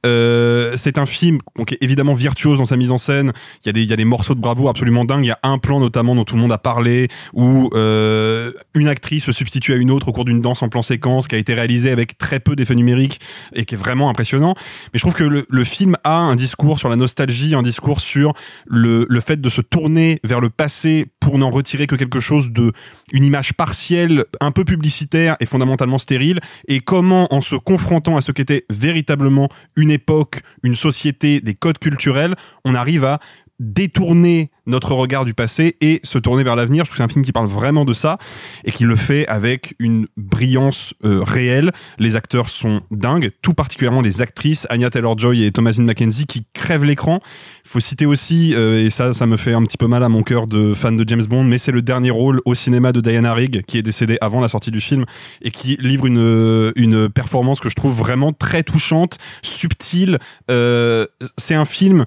Euh, c'est un film donc, évidemment virtuose dans sa mise en scène. Il y a des, il y a des morceaux de bravoure absolument dingues. Il y a un plan notamment dont tout le monde a parlé où euh, une actrice se substitue à une autre au cours d'une danse en plan séquence qui a été réalisée avec très peu d'effets numériques et qui est vraiment impressionnant. Mais je trouve que le, le film a un discours sur la nostalgie, un discours sur le, le fait de se tourner vers le passé pour n'en retirer que quelque chose de une image partielle, un peu publicitaire et fondamentalement stérile, et comment en se confrontant à ce qu'était véritablement une époque, une société, des codes culturels, on arrive à détourner notre regard du passé et se tourner vers l'avenir. Je trouve que c'est un film qui parle vraiment de ça et qui le fait avec une brillance euh, réelle. Les acteurs sont dingues, tout particulièrement les actrices Anya Taylor-Joy et Thomasine McKenzie qui crèvent l'écran. Il faut citer aussi, euh, et ça, ça me fait un petit peu mal à mon cœur de fan de James Bond, mais c'est le dernier rôle au cinéma de Diana Rigg qui est décédée avant la sortie du film et qui livre une une performance que je trouve vraiment très touchante, subtile. Euh, c'est un film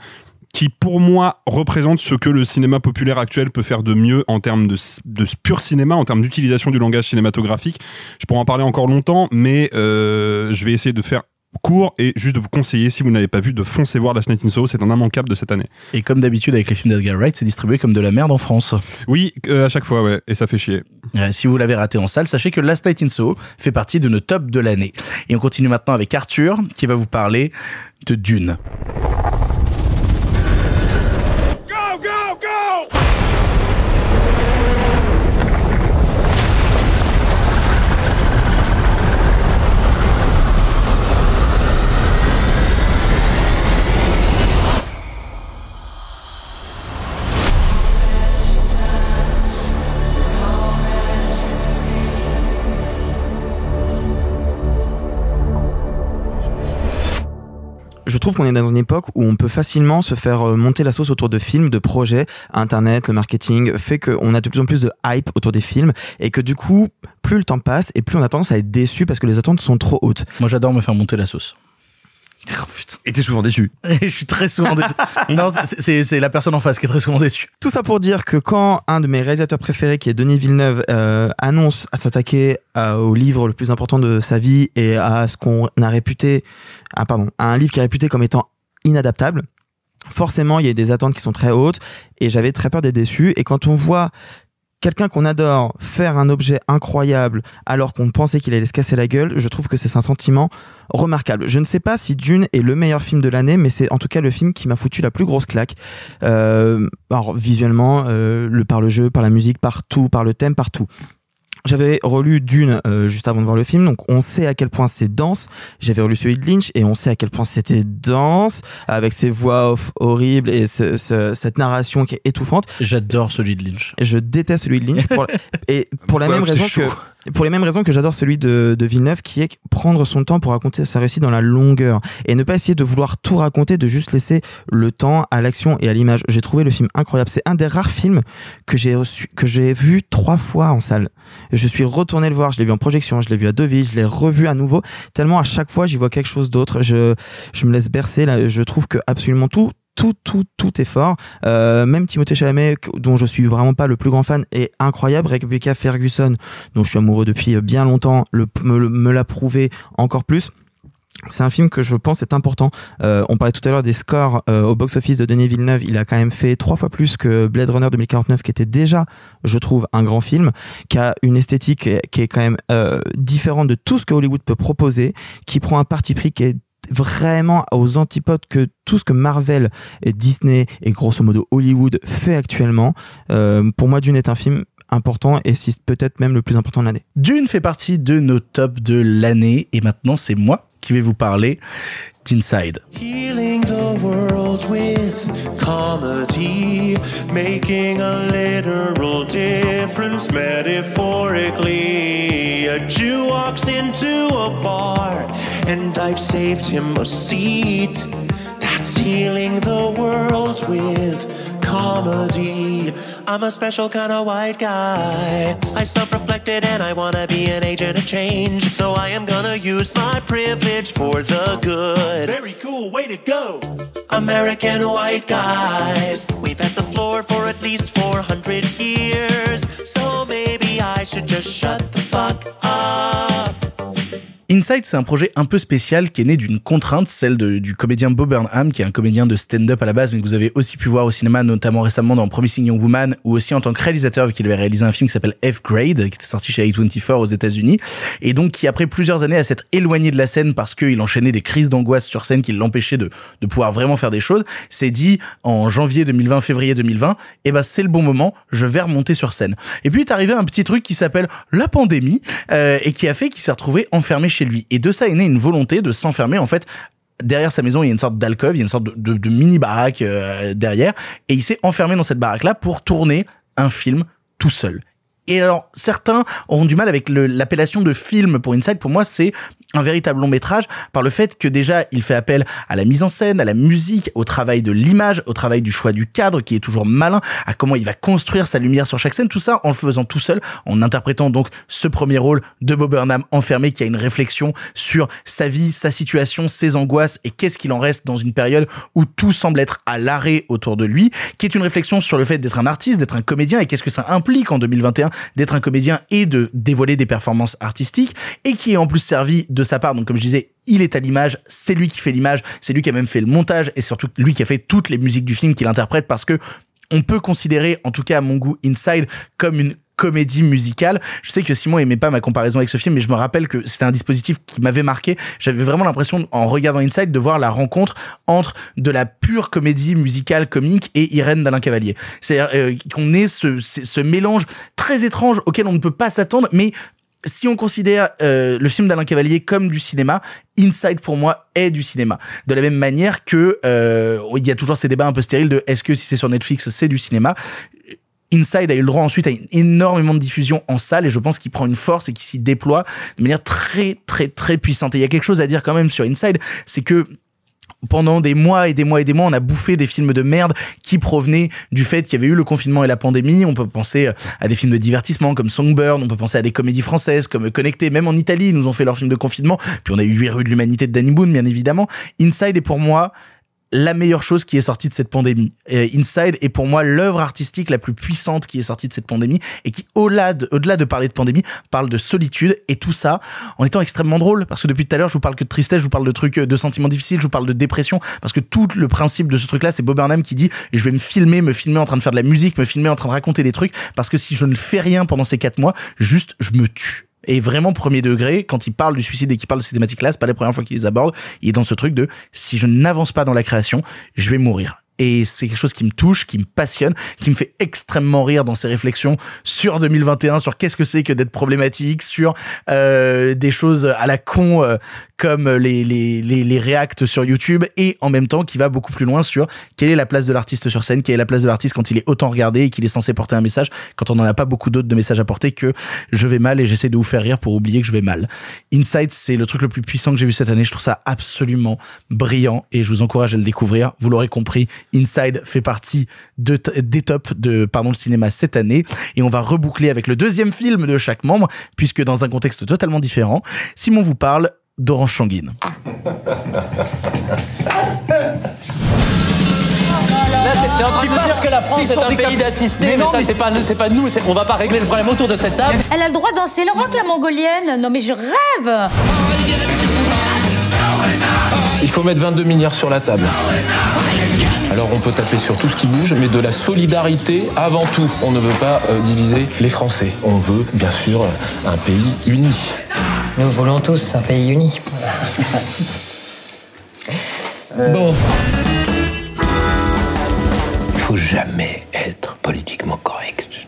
qui pour moi représente ce que le cinéma populaire actuel peut faire de mieux en termes de, de pur cinéma, en termes d'utilisation du langage cinématographique. Je pourrais en parler encore longtemps, mais euh, je vais essayer de faire court et juste de vous conseiller, si vous n'avez pas vu, de foncer voir Last Night in Soho, c'est un immanquable de cette année. Et comme d'habitude avec les films d'Edgar Wright, c'est distribué comme de la merde en France. Oui, euh, à chaque fois, ouais, et ça fait chier. Ouais, si vous l'avez raté en salle, sachez que Last Night in Soho fait partie de nos tops de l'année. Et on continue maintenant avec Arthur, qui va vous parler de Dune. Je trouve qu'on est dans une époque où on peut facilement se faire euh, monter la sauce autour de films, de projets. Internet, le marketing fait qu'on a de plus en plus de hype autour des films et que du coup, plus le temps passe et plus on a tendance à être déçu parce que les attentes sont trop hautes. Moi, j'adore me faire monter la sauce. (laughs) Oh. Et t'es souvent déçu. (laughs) je suis très souvent déçu. (laughs) non, c'est, c'est la personne en face qui est très souvent déçue. Tout ça pour dire que quand un de mes réalisateurs préférés, qui est Denis Villeneuve, euh, annonce à s'attaquer euh, au livre le plus important de sa vie et à ce qu'on a réputé, ah pardon, à un livre qui est réputé comme étant inadaptable, forcément il y a des attentes qui sont très hautes et j'avais très peur d'être déçu. Et quand on voit quelqu'un qu'on adore faire un objet incroyable alors qu'on pensait qu'il allait se casser la gueule, je trouve que c'est un sentiment remarquable. Je ne sais pas si Dune est le meilleur film de l'année, mais c'est en tout cas le film qui m'a foutu la plus grosse claque. Euh, alors visuellement, euh, par le jeu, par la musique, partout, par le thème, partout. J'avais relu Dune euh, juste avant de voir le film, donc on sait à quel point c'est dense. J'avais relu celui de Lynch et on sait à quel point c'était dense, avec ses voix off horribles et ce, ce- cette narration qui est étouffante. J'adore celui de Lynch. Je déteste celui de Lynch pour, et pour la même raison chaud. que pour les mêmes raisons que j'adore celui de, de Villeneuve, qui est prendre son temps pour raconter sa récit dans la longueur et ne pas essayer de vouloir tout raconter, de juste laisser le temps à l'action et à l'image. J'ai trouvé le film incroyable. C'est un des rares films que j'ai reçu, que j'ai vu trois fois en salle. Je suis retourné le voir. Je l'ai vu en projection, je l'ai vu à Deauville, je l'ai revu à nouveau. Tellement à chaque fois j'y vois quelque chose d'autre. Je, je me laisse bercer. Là, je trouve que absolument tout tout, tout, tout est fort. Euh, même Timothée Chalamet, dont je suis vraiment pas le plus grand fan, est incroyable. Rebecca Ferguson, dont je suis amoureux depuis bien longtemps, le, me, me l'a prouvé encore plus. C'est un film que je pense est important. Euh, on parlait tout à l'heure des scores euh, au box-office de Denis Villeneuve. Il a quand même fait trois fois plus que Blade Runner 2049, qui était déjà, je trouve, un grand film, qui a une esthétique qui est quand même euh, différente de tout ce que Hollywood peut proposer, qui prend un parti pris qui est vraiment aux antipodes que tout ce que Marvel et Disney et grosso modo Hollywood fait actuellement. Euh, pour moi, Dune est un film important et si peut-être même le plus important de l'année. Dune fait partie de nos tops de l'année et maintenant c'est moi qui vais vous parler d'Inside. Healing the world with comedy, making a literal difference metaphorically. A Jew walks into a bar, and I've saved him a seat. That's healing the world with comedy. I'm a special kind of white guy. I self reflected and I wanna be an agent of change. So I am gonna use my privilege for the good. Very cool, way to go. American white guys. We've had the floor for at least 400 years. So maybe I should just shut the fuck up. Inside, c'est un projet un peu spécial qui est né d'une contrainte, celle du comédien Bob Burnham, qui est un comédien de stand-up à la base, mais que vous avez aussi pu voir au cinéma, notamment récemment dans Promising Young Woman, ou aussi en tant que réalisateur, vu qu'il avait réalisé un film qui s'appelle F-Grade, qui était sorti chez A24 aux États-Unis, et donc qui, après plusieurs années à s'être éloigné de la scène parce qu'il enchaînait des crises d'angoisse sur scène qui l'empêchaient de, pouvoir vraiment faire des choses, s'est dit en janvier 2020, février 2020, eh ben c'est le bon moment, je vais remonter sur scène. Et puis est arrivé un petit truc qui s'appelle la pandémie, euh, et qui a fait qu'il s'est retrouvé enfermé chez lui. Et de ça est née une volonté de s'enfermer en fait derrière sa maison, il y a une sorte d'alcôve, il y a une sorte de, mini baraque euh, derrière, et il s'est enfermé dans cette baraque-là pour tourner un film tout seul. Et alors, certains auront du mal avec l'appellation de film pour Inside. Pour moi, c'est un véritable long métrage par le fait que déjà, il fait appel à la mise en scène, à la musique, au travail de l'image, au travail du choix du cadre qui est toujours malin, à comment il va construire sa lumière sur chaque scène. Tout ça en le faisant tout seul, en interprétant donc ce premier rôle de Bob Burnham enfermé qui a une réflexion sur sa vie, sa situation, ses angoisses et qu'est-ce qu'il en reste dans une période où tout semble être à l'arrêt autour de lui, qui est une réflexion sur le fait d'être un artiste, d'être un comédien et qu'est-ce que ça implique en 2021 d'être un comédien et de dévoiler des performances artistiques et qui est en plus servi de sa part, donc comme je disais, il est à l'image, c'est lui qui fait l'image, c'est lui qui a même fait le montage et surtout lui qui a fait toutes les musiques du film qu'il interprète parce que on peut considérer, en tout cas à mon goût, Inside comme une comédie musicale. Je sais que Simon aimait pas ma comparaison avec ce film, mais je me rappelle que c'était un dispositif qui m'avait marqué. J'avais vraiment l'impression, en regardant Inside, de voir la rencontre entre de la pure comédie musicale comique et Irène d'Alain Cavalier. C'est-à-dire euh, qu'on ait ce, ce mélange très étrange auquel on ne peut pas s'attendre, mais si on considère euh, le film d'Alain Cavalier comme du cinéma, Inside pour moi est du cinéma. De la même manière que euh, il y a toujours ces débats un peu stériles de est-ce que si c'est sur Netflix c'est du cinéma. Inside a eu le droit ensuite à une énormément de diffusion en salle et je pense qu'il prend une force et qu'il s'y déploie de manière très très très puissante. Et il y a quelque chose à dire quand même sur Inside, c'est que pendant des mois et des mois et des mois, on a bouffé des films de merde qui provenaient du fait qu'il y avait eu le confinement et la pandémie. On peut penser à des films de divertissement comme Songbird, on peut penser à des comédies françaises comme Connecté. Même en Italie, ils nous ont fait leur film de confinement. Puis on a eu 8 rues de l'humanité de Danny Boone, bien évidemment. Inside est pour moi la meilleure chose qui est sortie de cette pandémie. Et Inside est pour moi l'œuvre artistique la plus puissante qui est sortie de cette pandémie et qui, au-delà de, au-delà de parler de pandémie, parle de solitude et tout ça en étant extrêmement drôle. Parce que depuis tout à l'heure, je vous parle que de tristesse, je vous parle de trucs, de sentiments difficiles, je vous parle de dépression. Parce que tout le principe de ce truc-là, c'est Bob Burnham qui dit, je vais me filmer, me filmer en train de faire de la musique, me filmer en train de raconter des trucs. Parce que si je ne fais rien pendant ces quatre mois, juste, je me tue. Et vraiment premier degré, quand il parle du suicide et qu'il parle de ces thématiques-là, c'est pas la première fois qu'il les aborde. Il est dans ce truc de si je n'avance pas dans la création, je vais mourir. Et c'est quelque chose qui me touche, qui me passionne, qui me fait extrêmement rire dans ses réflexions sur 2021, sur qu'est-ce que c'est que d'être problématique, sur euh, des choses à la con euh, comme les, les, les, les sur YouTube, et en même temps qui va beaucoup plus loin sur quelle est la place de l'artiste sur scène, quelle est la place de l'artiste quand il est autant regardé et qu'il est censé porter un message, quand on n'en a pas beaucoup d'autres de messages à porter que je vais mal et j'essaie de vous faire rire pour oublier que je vais mal. Inside, c'est le truc le plus puissant que j'ai vu cette année. Je trouve ça absolument brillant et je vous encourage à le découvrir. Vous l'aurez compris, Inside fait partie de, des tops de pardon le cinéma cette année et on va reboucler avec le deuxième film de chaque membre puisque dans un contexte totalement différent, Simon vous parle d'Orange Sanguine. T'es en train de dire que la France est un pays d'assistés, mais, ça c'est pas, pas nous, c'est- on va pas régler le problème autour de cette table. Elle a le droit de danser la mongolienne. Non mais je rêve Il faut mettre 22 milliards sur la table. Alors on peut taper sur tout ce qui bouge, mais de la solidarité avant tout. On ne veut pas euh, diviser les Français. On veut bien sûr un pays uni. Nous voulons tous un pays uni. Bon. Il faut jamais être politiquement correct.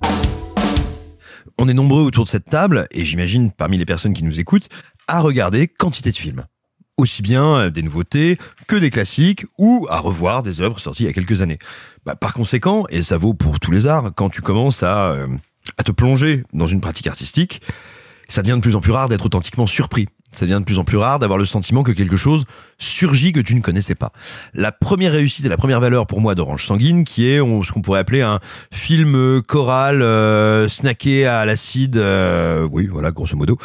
On est nombreux autour de cette table, et j'imagine parmi les personnes qui nous écoutent, à regarder quantité de films. Aussi bien euh, des nouveautés que des classiques, ou à revoir des œuvres sorties il y a quelques années. Bah, par conséquent, et ça vaut pour tous les arts, quand tu commences à, euh, à te plonger dans une pratique artistique, ça devient de plus en plus rare d'être authentiquement surpris. Ça devient de plus en plus rare d'avoir le sentiment que quelque chose surgit que tu ne connaissais pas. La première réussite et la première valeur pour moi d'Orange Sanguine, qui est ce qu'on pourrait appeler un film euh, choral euh, snacké à l'acide, euh, oui voilà grosso modo,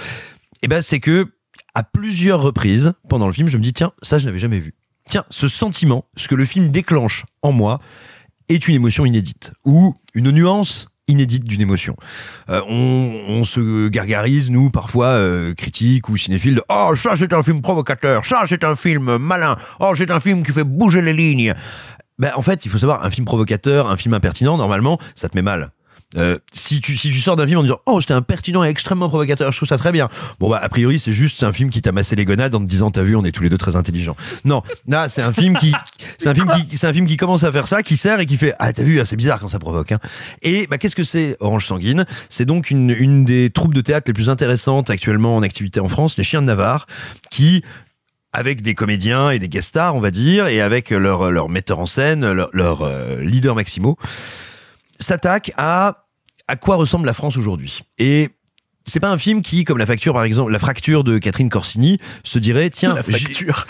et ben c'est que à plusieurs reprises pendant le film, je me dis tiens ça je n'avais jamais vu. Tiens ce sentiment, ce que le film déclenche en moi, est une émotion inédite ou une nuance inédite d'une émotion. Euh, on, se gargarise, nous, parfois, euh, critiques ou cinéphiles, de « Oh, ça c'est un film provocateur, ça c'est un film malin, oh c'est un film qui fait bouger les lignes !» Ben, en fait, il faut savoir, un film provocateur, un film impertinent, normalement, ça te met mal. Euh, si tu si tu sors d'un film en disant oh c'était impertinent et extrêmement provocateur je trouve ça très bien. Bon bah a priori c'est juste un film qui t'a massé les gonades en te disant t'as vu on est tous les deux très intelligents. Non. Là c'est un film qui (laughs) c'est un film qui c'est un film qui commence à faire ça qui sert et qui fait ah t'as vu ah, c'est bizarre quand ça provoque hein. et bah qu'est-ce que c'est Orange Sanguine? C'est donc une une des troupes de théâtre les plus intéressantes actuellement en activité en France les Chiens de Navarre qui avec des comédiens et des guest stars, on va dire, et avec leur, leur metteur en scène, leur, leur, euh, leader Maximo, s'attaque à à quoi ressemble la France aujourd'hui. Et c'est pas un film qui, comme la facture par exemple, la fracture de Catherine Corsini, se dirait tiens La facture.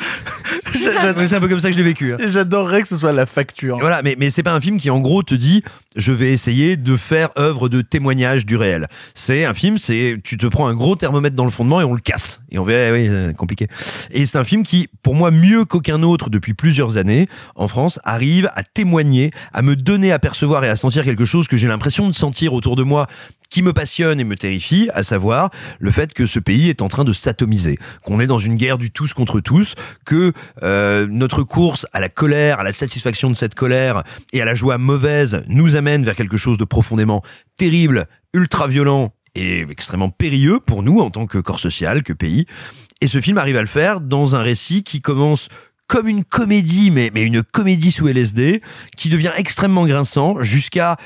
(laughs) c'est un peu comme ça que je l'ai vécu. hein. J'adorerais que ce soit la facture. Voilà, mais, mais c'est pas un film qui en gros te dit je vais essayer de faire œuvre de témoignage du réel. C'est un film, c'est tu te prends un gros thermomètre dans le fondement et on le casse. Et on verra, oui, c'est compliqué. Et c'est un film qui, pour moi, mieux qu'aucun autre depuis plusieurs années en France, arrive à témoigner, à me donner à percevoir et à sentir quelque chose que j'ai l'impression de sentir autour de moi qui me passionne et me terrifie, à savoir le fait que ce pays est en train de s'atomiser, qu'on est dans une guerre du tous contre tous, que euh, notre course à la colère, à la satisfaction de cette colère et à la joie mauvaise nous amène vers quelque chose de profondément terrible, ultra violent et extrêmement périlleux pour nous en tant que corps social, que pays. Et ce film arrive à le faire dans un récit qui commence comme une comédie, mais, mais une comédie sous LSD, qui devient extrêmement grinçant jusqu'à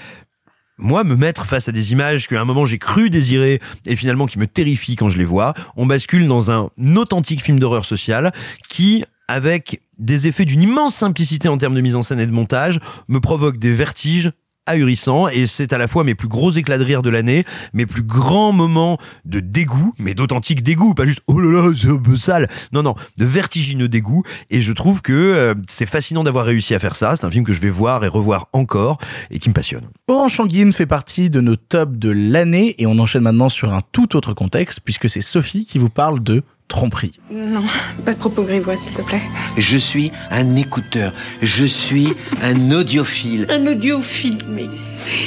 moi me mettre face à des images qu'à un moment j'ai cru désirer et finalement qui me terrifient quand je les vois, on bascule dans un authentique film d'horreur sociale qui avec des effets d'une immense simplicité en termes de mise en scène et de montage, me provoque des vertiges ahurissants et c'est à la fois mes plus gros éclats de rire de l'année, mes plus grands moments de dégoût, mais d'authentique dégoût, pas juste oh là là c'est un peu sale, non non, de vertigineux dégoût et je trouve que euh, c'est fascinant d'avoir réussi à faire ça, c'est un film que je vais voir et revoir encore et qui me passionne. Orange Sanguine fait partie de nos tops de l'année et on enchaîne maintenant sur un tout autre contexte puisque c'est Sophie qui vous parle de Tromperie. Non, pas de propos grivois, s'il te plaît. Je suis un écouteur. Je suis un audiophile. Un audiophile, mais.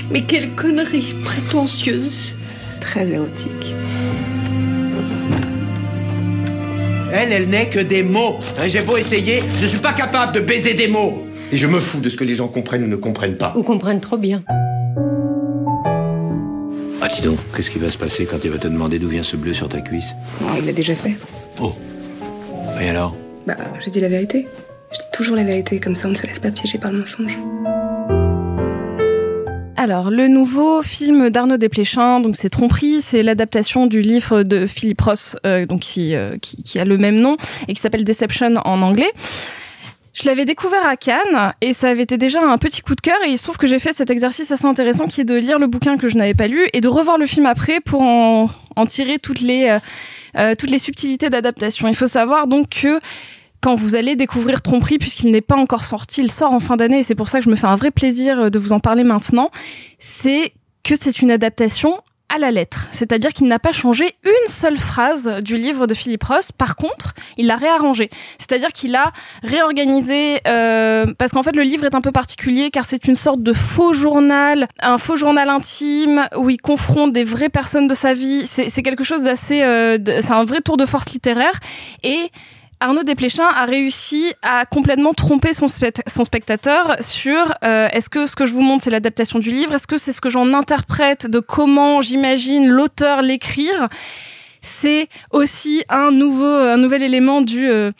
Mais quelle connerie prétentieuse. Très érotique. Elle, elle n'est que des mots. Hein, J'ai beau essayer, je suis pas capable de baiser des mots. Et je me fous de ce que les gens comprennent ou ne comprennent pas. Ou comprennent trop bien. Ah, dis donc, qu'est-ce qui va se passer quand il va te demander d'où vient ce bleu sur ta cuisse Non, il l'a déjà fait. Oh. Et alors Bah, j'ai dit la vérité. Je dis toujours la vérité, comme ça on ne se laisse pas piéger par le mensonge. Alors, le nouveau film d'Arnaud Desplechin, donc c'est Tromperie, c'est l'adaptation du livre de Philip Ross, euh, donc qui, euh, qui, qui a le même nom et qui s'appelle Deception en anglais. Je l'avais découvert à Cannes et ça avait été déjà un petit coup de cœur et il se trouve que j'ai fait cet exercice assez intéressant qui est de lire le bouquin que je n'avais pas lu et de revoir le film après pour en, en tirer toutes les euh, euh, toutes les subtilités d'adaptation. Il faut savoir donc que quand vous allez découvrir Tromperie, puisqu'il n'est pas encore sorti, il sort en fin d'année et c'est pour ça que je me fais un vrai plaisir de vous en parler maintenant, c'est que c'est une adaptation à la lettre. C'est-à-dire qu'il n'a pas changé une seule phrase du livre de Philippe Ross. Par contre, il l'a réarrangé. C'est-à-dire qu'il a réorganisé, euh, parce qu'en fait le livre est un peu particulier car c'est une sorte de faux journal, un faux journal intime où il confronte des vraies personnes de sa vie. C'est quelque chose d'assez, euh, c'est un vrai tour de force littéraire et Arnaud Desplechin a réussi à complètement tromper son, son spectateur sur euh, est-ce que ce que je vous montre c'est l'adaptation du livre, est-ce que c'est ce que j'en interprète, de comment j'imagine l'auteur l'écrire? C'est aussi un nouveau, un nouvel élément du euh,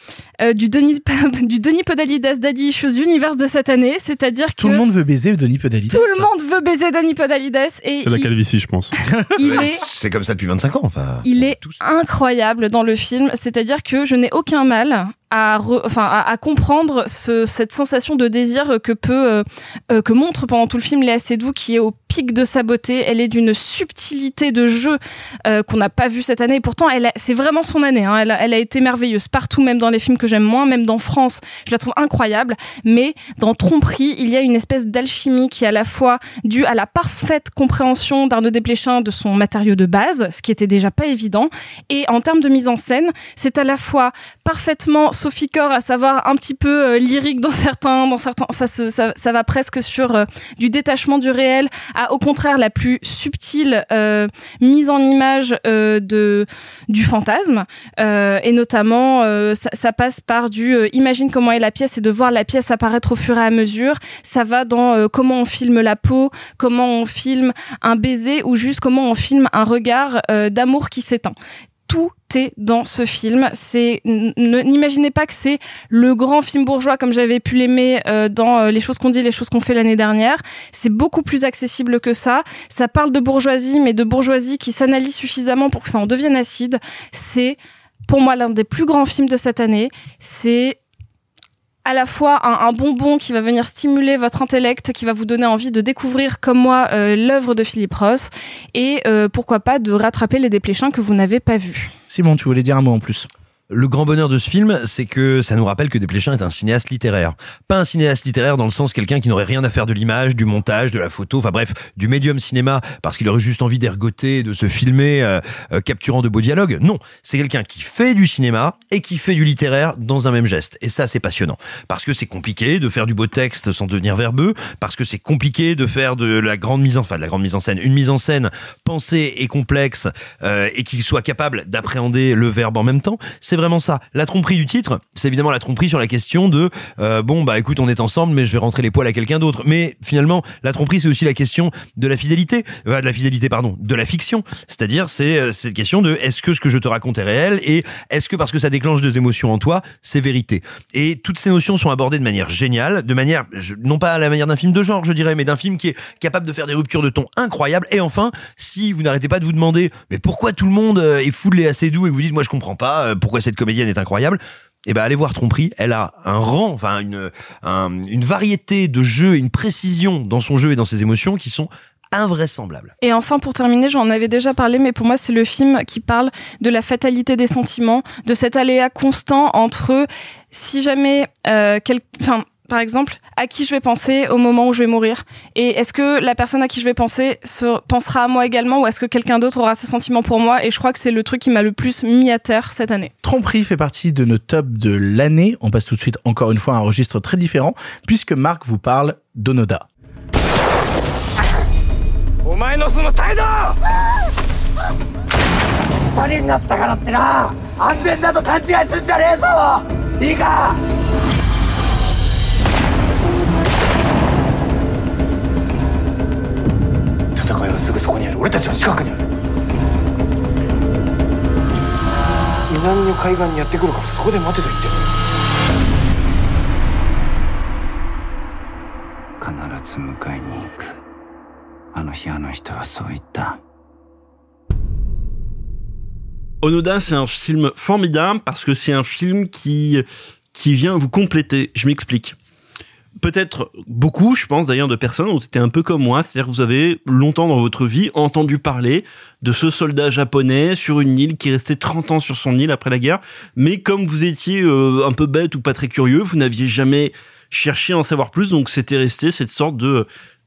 euh, du Denis (laughs) du Denis Podalides Daddy Issues Universe de cette année, c'est-à-dire que Tout le monde veut baiser Denis Podalides. tout le monde veut baiser Denis Podalides et C'est la il- calvitie, je pense. (laughs) il est C'est comme ça depuis 25 ans. Enfin. il est incroyable dans le film, c'est-à-dire que je n'ai aucun mal à, enfin, à, comprendre ce, cette sensation de désir que peut, euh, euh, que montre pendant tout le film Léa Seydoux, qui est au pic de sa beauté. Elle est d'une subtilité de jeu euh, qu'on n'a pas vu cette année. Et pourtant, elle c'est vraiment son année. Hein. Elle, a, elle a été merveilleuse partout, même dans les films que j'aime moins, même dans France. Je la trouve incroyable. Mais dans Tromperie, il y a une espèce d'alchimie qui est à la fois due à la parfaite compréhension d'Arnaud Desplechin de son matériau de base, ce qui était déjà pas évident. Et en termes de mise en scène, c'est à la fois parfaitement Sophie Cor, à savoir un petit peu euh, lyrique dans certains, dans certains, ça, se- ça, ça va presque sur euh, du détachement du réel, à au contraire la plus subtile euh, mise en image de du fantasme, et notamment ça, ça passe par du imagine comment est la pièce et de voir la pièce apparaître au fur et à mesure. Ça va dans comment on filme la peau, comment on filme un baiser ou juste comment on filme un regard d'amour qui s'éteint tout est dans ce film. C'est n'imaginez pas que c'est le grand film bourgeois comme j'avais pu l'aimer euh, dans euh, les choses qu'on dit, les choses qu'on fait l'année dernière. C'est beaucoup plus accessible que ça. Ça parle de bourgeoisie, mais de bourgeoisie qui s'analyse suffisamment pour que ça en devienne acide. C'est pour moi l'un des plus grands films de cette année. C'est à la fois un, bonbon qui va venir stimuler votre intellect, qui va vous donner envie de découvrir comme moi euh, l'œuvre de Philippe Ross et euh, pourquoi pas de rattraper les dépléchins que vous n'avez pas vus. Simon, tu voulais dire un mot en plus Le grand bonheur de ce film, c'est que ça nous rappelle que Desplechin est un cinéaste littéraire. Pas un cinéaste littéraire dans le sens quelqu'un qui n'aurait rien à faire de l'image, du montage, de la photo, enfin bref, du médium cinéma, parce qu'il aurait juste envie d'ergoter, de se filmer, euh, euh, capturant de beaux dialogues. Non, c'est quelqu'un qui fait du cinéma et qui fait du littéraire dans un même geste. Et ça, c'est passionnant. Parce que c'est compliqué de faire du beau texte sans devenir verbeux, parce que c'est compliqué de faire de la grande mise en, enfin de la grande mise en scène, une mise en scène pensée et complexe, euh, et qui soit capable d'appréhender le verbe en même temps. Vraiment ça. La tromperie du titre, c'est évidemment la tromperie sur la question de euh, bon bah écoute on est ensemble mais je vais rentrer les poils à quelqu'un d'autre. Mais finalement la tromperie c'est aussi la question de la fidélité, de la fidélité pardon, de la fiction. C'est-à-dire c'est euh, cette question de est-ce que ce que je te raconte est réel et est-ce que parce que ça déclenche des émotions en toi c'est vérité? Et toutes ces notions sont abordées de manière géniale, de manière non pas à la manière d'un film de genre je dirais, mais d'un film qui est capable de faire des ruptures de ton incroyables. Et enfin si vous n'arrêtez pas de vous demander mais pourquoi tout le monde euh, est fou de Léa Seydoux et que vous dites moi je comprends pas pourquoi cette comédienne est incroyable eh ben allez voir Tromperie, elle a un rang, enfin une un- une variété de jeux, une précision dans son jeu et dans ses émotions qui sont invraisemblables. Et enfin, pour terminer, j'en avais déjà parlé, mais pour moi, c'est le film qui parle de la fatalité des (laughs) sentiments, de cet aléa constant entre si jamais, euh, quel... enfin, par exemple, à qui je vais penser au moment où je vais mourir Et est-ce que la personne à qui je vais penser se pensera à moi également ou est-ce que quelqu'un d'autre aura ce sentiment pour moi Et je crois que c'est le truc qui m'a le plus mis à terre cette année. Tromperie fait partie de nos tops de l'année. On passe tout de suite encore une fois à un registre très différent puisque Marc vous parle d'Onoda. そこにある俺たちの近くにある南の海岸にやってくるからそこで待てと言ってんだ必ず迎えに行くあの日あの人はそう言った Onoda, c'est un film formidable parce que c'est un film qui qui vient vous compléter. Je m'explique. Peut-être beaucoup, je pense d'ailleurs, de personnes ont été un peu comme moi, c'est-à-dire que vous avez longtemps dans votre vie entendu parler de ce soldat japonais sur une île qui est resté 30 ans sur son île après la guerre, mais comme vous étiez euh, un peu bête ou pas très curieux, vous n'aviez jamais cherché à en savoir plus, donc c'était resté cette sorte de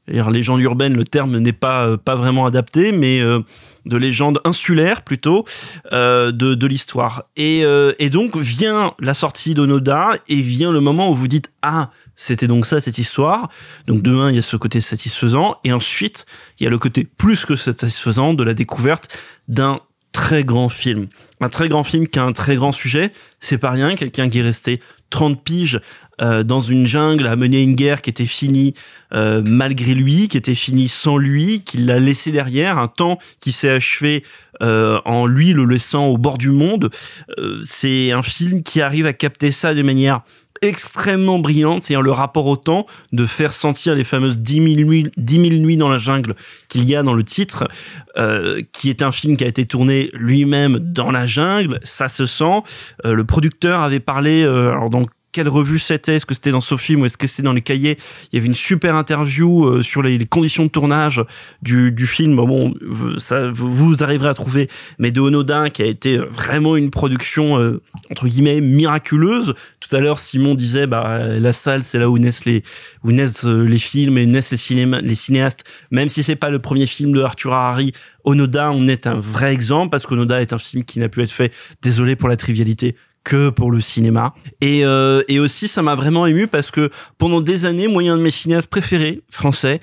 légende urbaine, le terme n'est pas euh, pas vraiment adapté, mais euh, de légende insulaire plutôt euh, de, de l'histoire. Et, et donc vient la sortie d'Onoda et vient le moment où vous dites ah c'était donc ça cette histoire. Donc de un il y a ce côté satisfaisant et ensuite il y a le côté plus que satisfaisant de la découverte d'un très grand film. Un très grand film qui a un très grand sujet. C'est pas rien. Quelqu'un qui est resté 30 piges euh, dans une jungle à mener une guerre qui était finie euh, malgré lui, qui était finie sans lui, qui l'a laissé derrière, un temps qui s'est achevé euh, en lui le laissant au bord du monde. Euh, c'est un film qui arrive à capter ça de manière extrêmement brillante, c'est-à-dire le rapport au temps, de faire sentir les fameuses 10 000 nuits, 10 000 nuits dans la jungle qu'il y a dans le titre, euh, qui est un film qui a été tourné lui-même dans la jungle, ça se sent. Euh, le producteur avait parlé, euh, alors dans quelle revue c'était? Est-ce que c'était dans Sofilm ou est-ce que c'était dans les cahiers? Il y avait une super interview euh, sur les, conditions de tournage du, du film. Bon, ça, vous, arriverez à trouver, mais de Onoda qui a été vraiment une production euh, entre guillemets miraculeuse. Tout à l'heure, Simon disait, bah la salle, c'est là où naissent les où naissent euh, les films et naissent les cinémas, les cinéastes. Même si c'est pas le premier film de Arthur Harari, Onoda en est un vrai exemple parce qu'Onoda est un film qui n'a pu être fait. Désolé pour la trivialité que pour le cinéma. Et, euh, et aussi, ça m'a vraiment ému parce que pendant des années, moi, un de mes cinéastes préférés français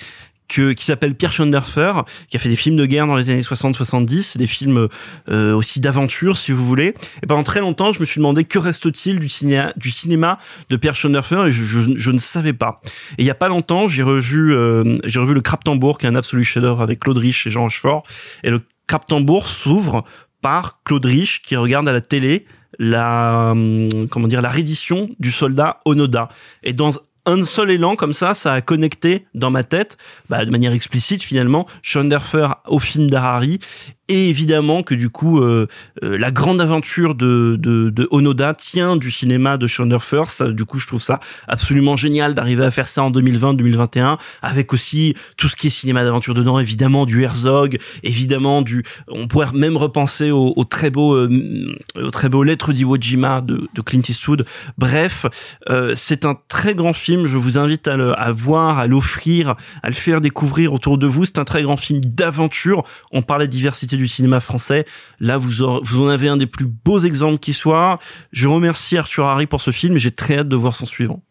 que, qui s'appelle Pierre Schoenderfer, qui a fait des films de guerre dans les années 60-70, des films euh, aussi d'aventure, si vous voulez. Et pendant très longtemps, je me suis demandé que reste-t-il du, cinéma, du cinéma de Pierre Schoenderfer, et je, je, je ne savais pas. Et il y a pas longtemps, j'ai revu, euh, j'ai revu le Kraptambour, qui est un absolu chef-d'œuvre avec Claude Rich et Jean Rochefort. Et le Kraptambour s'ouvre par Claude Rich qui regarde à la télé la hum, comment dire la reddition du soldat Onoda. Et dans un seul élan comme ça, ça a connecté dans ma tête, bah, de manière explicite finalement, Schoenderfer au film d'Harari et évidemment que du coup euh, euh, la grande aventure de, de, de Onoda tient du cinéma de Schoenderfer. Ça, du coup, je trouve ça absolument génial d'arriver à faire ça en 2020-2021 avec aussi tout ce qui est cinéma d'aventure dedans, évidemment du Herzog, évidemment du. On pourrait même repenser au, au très beau, euh, au très beau Lettre d'Iwo Jima de, de Clint Eastwood. Bref, euh, c'est un très grand film. Je vous invite à le à voir, à l'offrir, à le faire découvrir autour de vous. C'est un très grand film d'aventure. On parlait de diversité du cinéma français. Là, vous, aurez- vous en avez un des plus beaux exemples qui soit. Je remercie Arthur Harry pour ce film et j'ai très hâte de voir son suivant.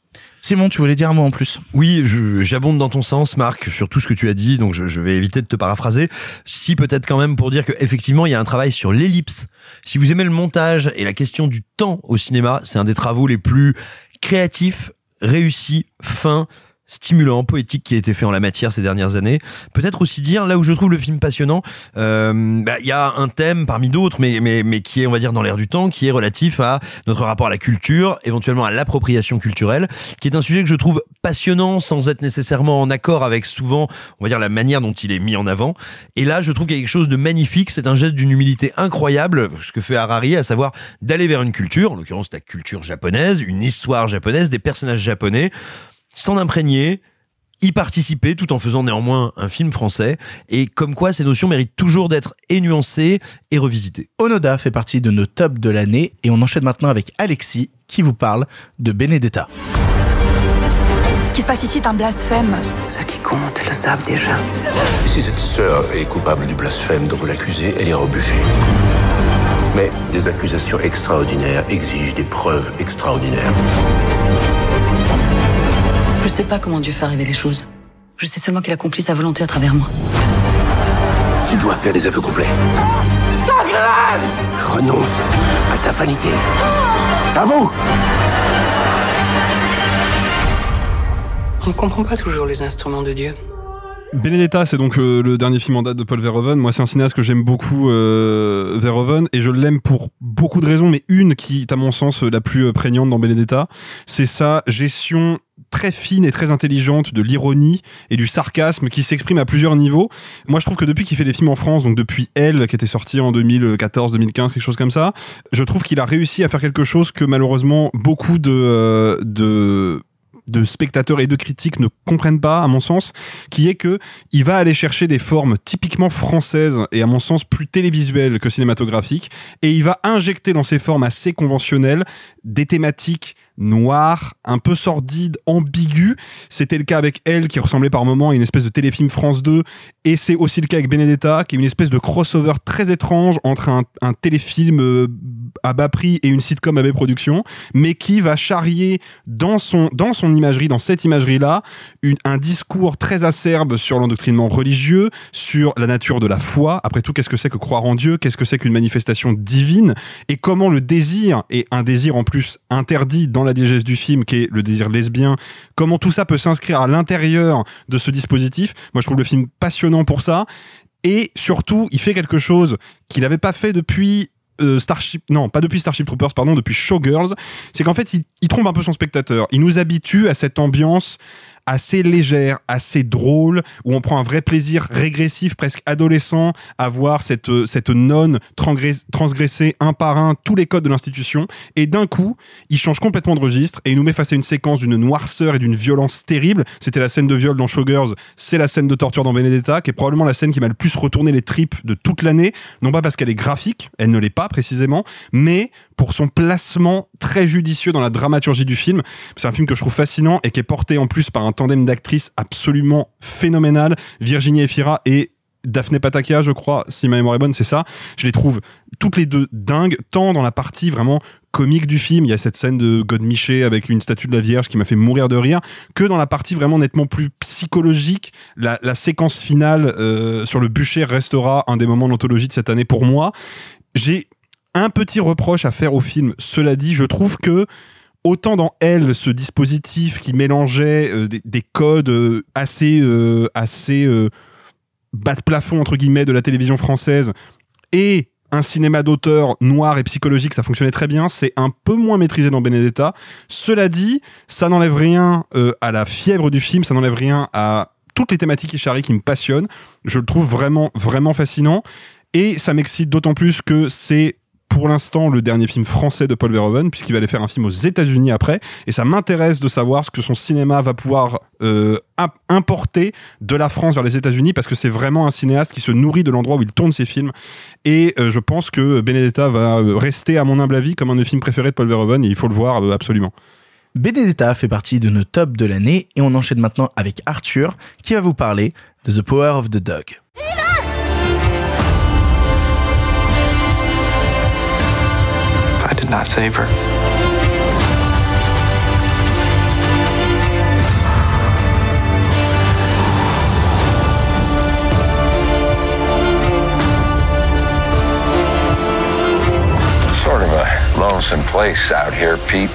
Simon, tu voulais dire un mot en plus Oui, je- j'abonde dans ton sens, Marc, sur tout ce que tu as dit, donc je, je vais éviter de te paraphraser. Si peut-être quand même pour dire que effectivement il y a un travail sur l'ellipse. Si vous aimez le montage et la question du temps au cinéma, c'est un des travaux les plus créatifs, réussis, fins stimulant, poétique qui a été fait en la matière ces dernières années. Peut-être aussi dire là où je trouve le film passionnant, euh, bah, il y a un thème parmi d'autres, mais mais mais qui est on va dire dans l'air du temps, qui est relatif à notre rapport à la culture, éventuellement à l'appropriation culturelle, qui est un sujet que je trouve passionnant sans être nécessairement en accord avec souvent on va dire la manière dont il est mis en avant. Et là, je trouve y a quelque chose de magnifique. C'est un geste d'une humilité incroyable, ce que fait Harari, à savoir d'aller vers une culture, en l'occurrence la culture japonaise, une histoire japonaise, des personnages japonais s'en imprégner, y participer tout en faisant néanmoins un film français et comme quoi ces notions méritent toujours d'être et nuancées et revisitées. Onoda fait partie de nos tops de l'année et on enchaîne maintenant avec Alexis qui vous parle de Benedetta. Ce qui se passe ici est un blasphème. Ceux qui comptent le savent déjà. Si cette sœur est coupable du blasphème dont vous l'accusez, elle ira au bûcher. Mais des accusations extraordinaires exigent des preuves extraordinaires. Je sais pas comment Dieu fait arriver les choses. Je sais seulement qu'il accomplit sa volonté à travers moi. Tu dois faire des aveux complets. Renonce à ta vanité. À vous On ne comprend pas toujours les instruments de Dieu. Benedetta, c'est donc le, le dernier film en date de Paul Verhoeven. Moi, c'est un cinéaste que j'aime beaucoup, euh, Verhoeven, et je l'aime pour beaucoup de raisons, mais une qui est à mon sens la plus euh, prégnante dans Benedetta, c'est sa gestion très fine et très intelligente de l'ironie et du sarcasme qui s'exprime à plusieurs niveaux. Moi, je trouve que depuis qu'il fait des films en France, donc depuis Elle, qui était sorti en 2014, 2015, quelque chose comme ça, je trouve qu'il a réussi à faire quelque chose que malheureusement beaucoup de, euh, de de spectateurs et de critiques ne comprennent pas, à mon sens, qui est que il va aller chercher des formes typiquement françaises et à mon sens plus télévisuelles que cinématographiques, et il va injecter dans ces formes assez conventionnelles des thématiques noires, un peu sordides, ambiguës. C'était le cas avec Elle, qui ressemblait par moments à une espèce de téléfilm France 2, et c'est aussi le cas avec Benedetta, qui est une espèce de crossover très étrange entre un, un téléfilm euh, à bas prix et une sitcom à bas production, mais qui va charrier dans son, dans son imagerie, dans cette imagerie-là, un discours très acerbe sur l'endoctrinement religieux, sur la nature de la foi. Après tout, qu'est-ce que c'est que croire en Dieu? Qu'est-ce que c'est qu'une manifestation divine? Et comment le désir, et un désir en plus interdit dans la diégèse du film, qui est le désir lesbien, comment tout ça peut s'inscrire à l'intérieur de ce dispositif? Moi, je trouve le film passionnant pour ça. Et surtout, il fait quelque chose qu'il n'avait pas fait depuis euh, Starship, non, pas depuis Starship Troopers, pardon, depuis Showgirls, c'est qu'en fait, il, il trompe un peu son spectateur. Il nous habitue à cette ambiance assez légère, assez drôle, où on prend un vrai plaisir régressif, presque adolescent, à voir cette, euh, cette nonne transgress- transgresser un par un tous les codes de l'institution. Et d'un coup, il change complètement de registre et il nous met face à une séquence d'une noirceur et d'une violence terrible. C'était la scène de viol dans Showgirls, c'est la scène de torture dans Benedetta, qui est probablement la scène qui m'a le plus retourné les tripes de toute l'année. Non pas parce qu'elle est graphique, elle ne l'est pas précisément, mais pour son placement très judicieux dans la dramaturgie du film. C'est un film que je trouve fascinant et qui est porté en plus par un tandem d'actrices absolument phénoménal. Virginie Efira et Daphné Patakia, je crois, si ma mémoire est bonne, c'est ça. Je les trouve toutes les deux dingues, tant dans la partie vraiment comique du film, il y a cette scène de Godemiché avec une statue de la Vierge qui m'a fait mourir de rire, que dans la partie vraiment nettement plus psychologique, la, séquence finale euh, sur le bûcher restera un des moments d'anthologie de cette année pour moi. J'ai un petit reproche à faire au film. Cela dit, je trouve que autant dans Elle, ce dispositif qui mélangeait euh, des, des codes euh, assez euh, bas de plafond entre guillemets de la télévision française et un cinéma d'auteur noir et psychologique, ça fonctionnait très bien. C'est un peu moins maîtrisé dans Benedetta. Cela dit, ça n'enlève rien à la fièvre du film, ça n'enlève rien à toutes les thématiques qui charrient qui me passionnent. Je le trouve vraiment, vraiment fascinant. Et ça m'excite d'autant plus que c'est pour l'instant le dernier film français de Paul Verhoeven, puisqu'il va aller faire un film aux États-Unis après. Et ça m'intéresse de savoir ce que son cinéma va pouvoir euh, imp- importer de la France vers les États-Unis, parce que c'est vraiment un cinéaste qui se nourrit de l'endroit où il tourne ses films. Et euh, je pense que Benedetta va euh, rester, à mon humble avis, comme un de mes films préférés de Paul Verhoeven, et il faut le voir absolument. Benedetta fait partie de nos tops de l'année et on enchaîne maintenant avec Arthur qui va vous parler de The Power of the Dog. I did not save her, Sort of a lonesome place out here, Pete.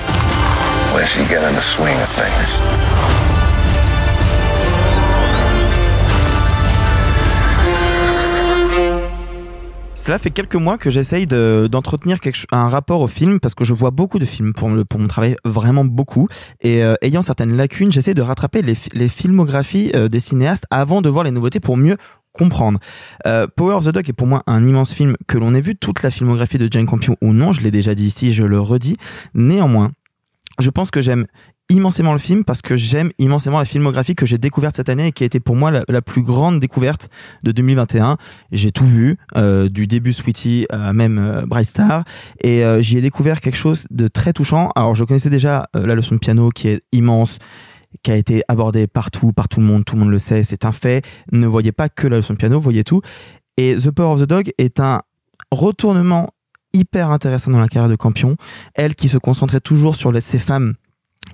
Unless you get in the swing of things. Cela fait quelques mois que j'essaye de- d'entretenir un rapport au film parce que je vois beaucoup de films pour, le- pour mon travail, vraiment beaucoup. Et euh, ayant certaines lacunes, j'essaie de rattraper les, les filmographies euh, des cinéastes avant de voir les nouveautés pour mieux comprendre. Euh, Power of the Dog est pour moi un immense film que l'on ait vu toute la filmographie de Jane Campion ou non, je l'ai déjà dit ici, je le redis. Néanmoins, je pense que j'aime immensément le film parce que j'aime immensément la filmographie que j'ai découverte cette année et qui a été pour moi la, plus grande découverte de 2021. J'ai tout vu, euh, du début Sweetie à même euh, Bright Star, et euh, j'y ai découvert quelque chose de très touchant. Alors je connaissais déjà euh, la leçon de piano qui est immense, qui a été abordé partout, par tout le monde, tout le monde le sait, c'est un fait. Ne voyez pas que la leçon de piano, voyez tout. Et The Power of the Dog est un retournement hyper intéressant dans la carrière de Campion. Elle qui se concentrait toujours sur les, femmes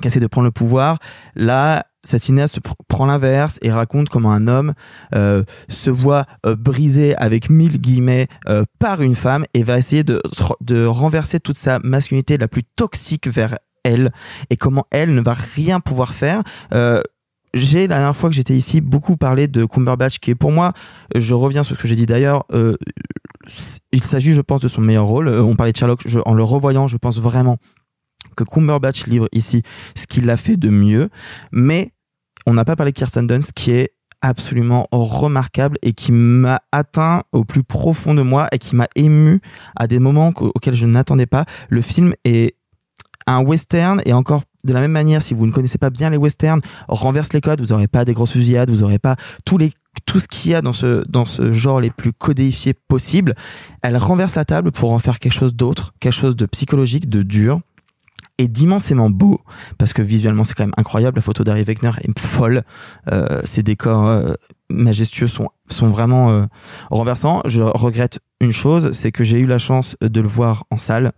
qui essaient de prendre le pouvoir. Là, cette cinéaste pr- prend l'inverse et raconte comment un homme euh, se voit euh, brisé avec mille guillemets euh, par une femme et va essayer de, de renverser toute sa masculinité la plus toxique vers elle et comment elle ne va rien pouvoir faire. Euh, j'ai la dernière fois que j'étais ici beaucoup parlé de Cumberbatch qui est pour moi, je reviens sur ce que j'ai dit d'ailleurs, euh, il s'agit je pense de son meilleur rôle. Euh, on parlait de Sherlock, je- en le revoyant je pense vraiment que Cumberbatch livre ici ce qu'il a fait de mieux, mais on n'a pas parlé de Kirsten Dunst qui est absolument remarquable et qui m'a atteint au plus profond de moi et qui m'a ému à des moments auxquels je n'attendais pas. Le film est un western et encore de la même manière, si vous ne connaissez pas bien les westerns, renverse les codes, vous n'aurez pas des grosses fusillades, vous n'aurez pas tout ce qu'il y a dans ce dans ce genre les plus codéifiés possibles. Elle renverse la table pour en faire quelque chose d'autre, quelque chose de psychologique, de dur et d'immensément beau parce que visuellement c'est quand même incroyable la photo d'Harry Wegner est folle euh, ces décors euh, majestueux sont sont vraiment euh, renversants. Je regrette une chose c'est que j'ai eu la chance de le voir en salle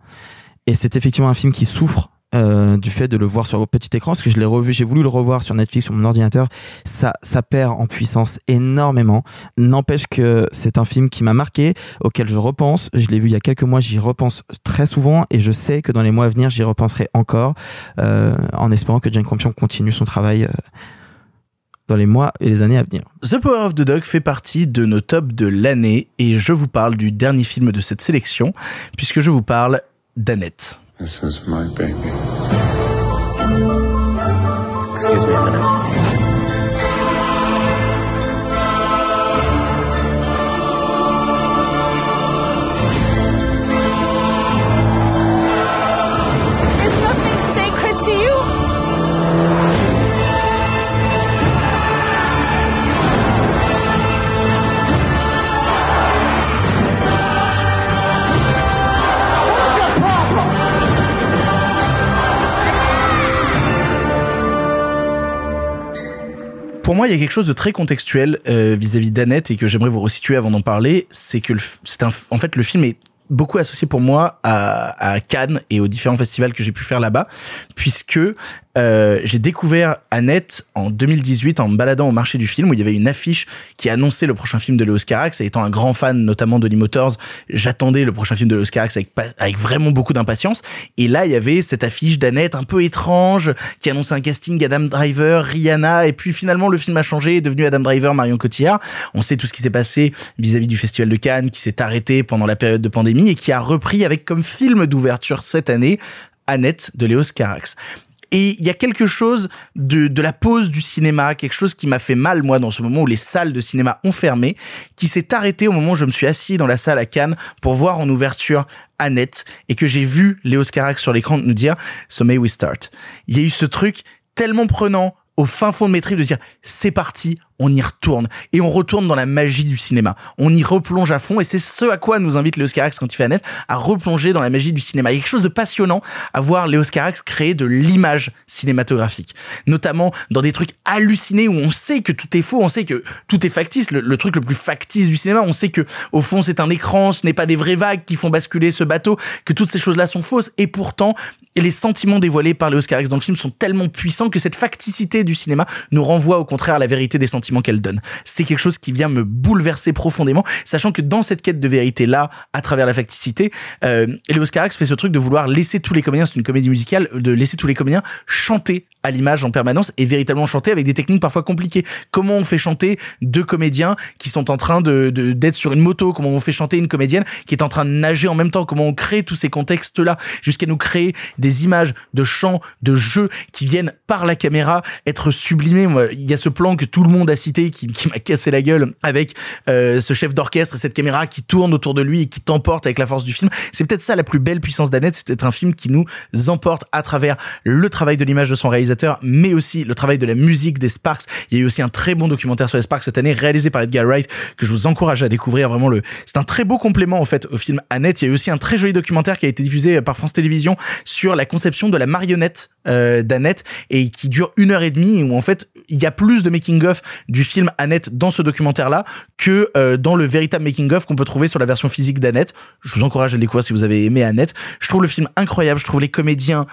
et c'est effectivement un film qui souffre euh, du fait de le voir sur petit écran parce que je l'ai revu j'ai voulu le revoir sur Netflix sur mon ordinateur ça ça perd en puissance énormément. N'empêche que c'est un film qui m'a marqué auquel je repense. Je l'ai vu il y a quelques mois j'y repense très souvent et je sais que dans les mois à venir j'y repenserai encore euh, en espérant que Jane Campion continue son travail euh, dans les mois et les années à venir. The Power of the Dog fait partie de nos tops de l'année et je vous parle du dernier film de cette sélection puisque je vous parle d'Annette. This is my baby. Excuse me a minute. Moi, il y a quelque chose de très contextuel euh, vis-à-vis d'Annette et que j'aimerais vous resituer avant d'en parler. C'est que en fait, le film est beaucoup associé pour moi à, à Cannes et aux différents festivals que j'ai pu faire là-bas, puisque euh, j'ai découvert Annette en 2018 en me baladant au marché du film où il y avait une affiche qui annonçait le prochain film de Léos Carax. Et étant un grand fan notamment de Motors, j'attendais le prochain film de Léos Carax avec, avec vraiment beaucoup d'impatience. Et là, il y avait cette affiche d'Annette un peu étrange qui annonçait un casting Adam Driver, Rihanna. Et puis finalement, le film a changé, est devenu Adam Driver, Marion Cotillard. On sait tout ce qui s'est passé vis-à-vis du Festival de Cannes qui s'est arrêté pendant la période de pandémie et qui a repris avec comme film d'ouverture cette année Annette de Léos Carax. Et il y a quelque chose de, de la pause du cinéma, quelque chose qui m'a fait mal, moi, dans ce moment où les salles de cinéma ont fermé, qui s'est arrêté au moment où je me suis assis dans la salle à Cannes pour voir en ouverture Annette et que j'ai vu Léos Carax sur l'écran nous dire So may we start. Il y a eu ce truc tellement prenant au fin fond de mes tripes de dire c'est parti, on y retourne et on retourne dans la magie du cinéma. On y replonge à fond et c'est ce à quoi nous invite Léos Carax quand il fait Annette à replonger dans la magie du cinéma. Il y a quelque chose de passionnant à voir Léos Carax créer de l'image cinématographique, notamment dans des trucs hallucinés où on sait que tout est faux, on sait que tout est factice. Le, truc le plus factice du cinéma, on sait que au fond c'est un écran, ce n'est pas des vraies vagues qui font basculer ce bateau, que toutes ces choses-là sont fausses et pourtant les sentiments dévoilés par Léos Carax dans le film sont tellement puissants que cette facticité du cinéma nous renvoie au contraire à la vérité des sentiments qu'elle donne. C'est quelque chose qui vient me bouleverser profondément, sachant que dans cette quête de vérité là, à travers la facticité, euh, Carax fait ce truc de vouloir laisser tous les comédiens, c'est une comédie musicale, de laisser tous les comédiens chanter à l'image en permanence et véritablement chanter avec des techniques parfois compliquées. Comment on fait chanter deux comédiens qui sont en train de d'être sur une moto? Comment on fait chanter une comédienne qui est en train de nager en même temps? Comment on crée tous ces contextes-là jusqu'à nous créer des images de chants, de jeux qui viennent par la caméra être sublimés? Il y a ce plan que tout le monde a cité qui, qui m'a cassé la gueule avec euh, ce chef d'orchestre et cette caméra qui tourne autour de lui et qui t'emporte avec la force du film. C'est peut-être ça la plus belle puissance d'Annette, c'est d'être un film qui nous emporte à travers le travail de l'image de son réalisateur mais aussi le travail de la musique des Sparks. Il y a eu aussi un très bon documentaire sur les Sparks cette année, réalisé par Edgar Wright, que je vous encourage à découvrir. Vraiment, c'est un très beau complément en fait au film Annette. Il y a eu aussi un très joli documentaire qui a été diffusé par France Télévisions sur la conception de la marionnette euh, d'Annette et qui dure une heure et demie où en fait il y a plus de making of du film Annette dans ce documentaire là que euh, dans le véritable making of qu'on peut trouver sur la version physique d'Annette. Je vous encourage à le découvrir si vous avez aimé Annette. Je trouve le film incroyable. Je trouve les comédiens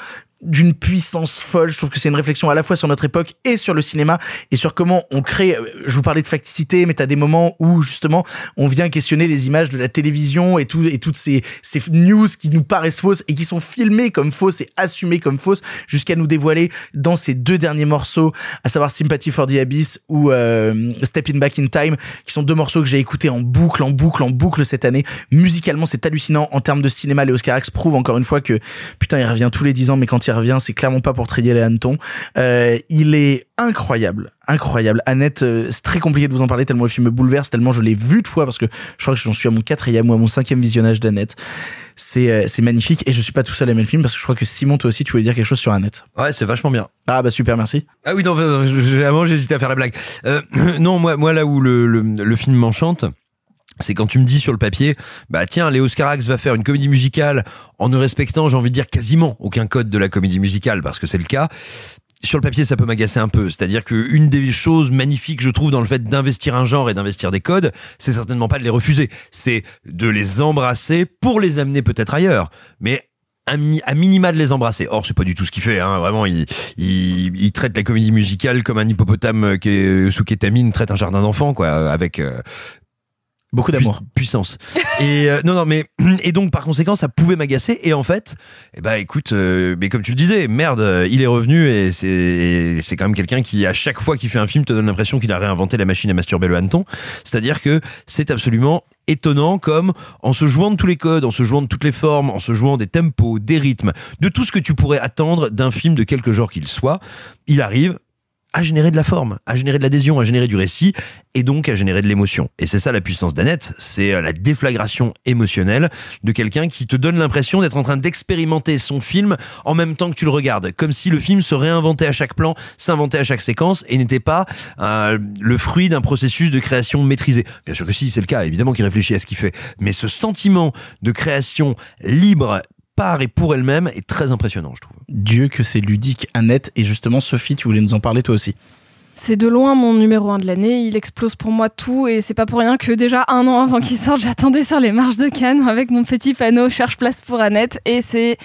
d'une puissance folle. Je trouve que c'est une réflexion à la fois sur notre époque et sur le cinéma et sur comment on crée. euh, Je vous parlais de facticité, mais t'as des moments où justement on vient questionner les images de la télévision et tout et toutes ces ces news qui nous paraissent fausses et qui sont filmées comme fausses et assumées comme fausses jusqu'à nous dévoiler dans ces deux derniers morceaux, à savoir Sympathy for the Abyss ou euh, Stepping Back in Time, qui sont deux morceaux que j'ai écoutés en boucle, en boucle, en boucle cette année. Musicalement, c'est hallucinant. En termes de cinéma, Léo Carax prouve encore une fois que putain, il revient tous les dix ans, mais quand il revient, c'est clairement pas pour trier les hannetons. Euh, il est incroyable, incroyable. Annette, euh, c'est très compliqué de vous en parler tellement le film me bouleverse, tellement je l'ai vu de fois parce que je crois que j'en suis à mon quatrième ou à mon cinquième visionnage d'Annette. C'est euh, c'est magnifique et je suis pas tout seul à aimer le film parce que je crois que Simon toi aussi tu voulais dire quelque chose sur Annette. Ouais, c'est vachement bien. Ah bah super, merci. Ah oui, non, avant j'hésitais à faire la blague. (clears throat) Non, moi, moi là où le, le, le film m'enchante, c'est quand tu me dis sur le papier, bah tiens, Léo Scarax va faire une comédie musicale en ne respectant, j'ai envie de dire, quasiment aucun code de la comédie musicale, parce que c'est le cas. Sur le papier, ça peut m'agacer un peu. C'est-à-dire que une des choses magnifiques, je trouve, dans le fait d'investir un genre et d'investir des codes, c'est certainement pas de les refuser. C'est de les embrasser pour les amener peut-être ailleurs. Mais à minima de les embrasser. Or, c'est pas du tout ce qu'il fait. Hein. Vraiment, il, il, traite la comédie musicale comme un hippopotame qui est sous kétamine traite un jardin d'enfants, quoi, avec euh, beaucoup d'amour, puissance. Et euh, non, non, mais (clears throat) et donc par conséquent, ça pouvait m'agacer. Et en fait, eh ben, écoute, euh, mais comme tu le disais, merde, euh, il est revenu et c'est c'est quand même quelqu'un qui à chaque fois qu'il fait un film te donne l'impression qu'il a réinventé la machine à masturber le hanneton. C'est-à-dire que c'est absolument étonnant comme en se jouant de tous les codes, en se jouant de toutes les formes, en se jouant des tempos, des rythmes, de tout ce que tu pourrais attendre d'un film de quelque genre qu'il soit, il arrive à générer de la forme, à générer de l'adhésion, à générer du récit et donc à générer de l'émotion. Et c'est ça la puissance d'Annette, c'est euh, la déflagration émotionnelle de quelqu'un qui te donne l'impression d'être en train d'expérimenter son film en même temps que tu le regardes, comme si le film se réinventait à chaque plan, s'inventait à chaque séquence et n'était pas euh, le fruit d'un processus de création maîtrisé. Bien sûr que si, c'est le cas, évidemment qu'il réfléchit à ce qu'il fait, mais ce sentiment de création libre par et pour elle-même est très impressionnant, je trouve. Dieu que c'est ludique, Annette. Et justement, Sophie, tu voulais nous en parler toi aussi. C'est de loin mon numéro un de l'année. Il explose pour moi tout et c'est pas pour rien que déjà un an avant qu'il sorte, j'attendais sur les marches de Cannes avec mon petit panneau cherche place pour Annette et c'est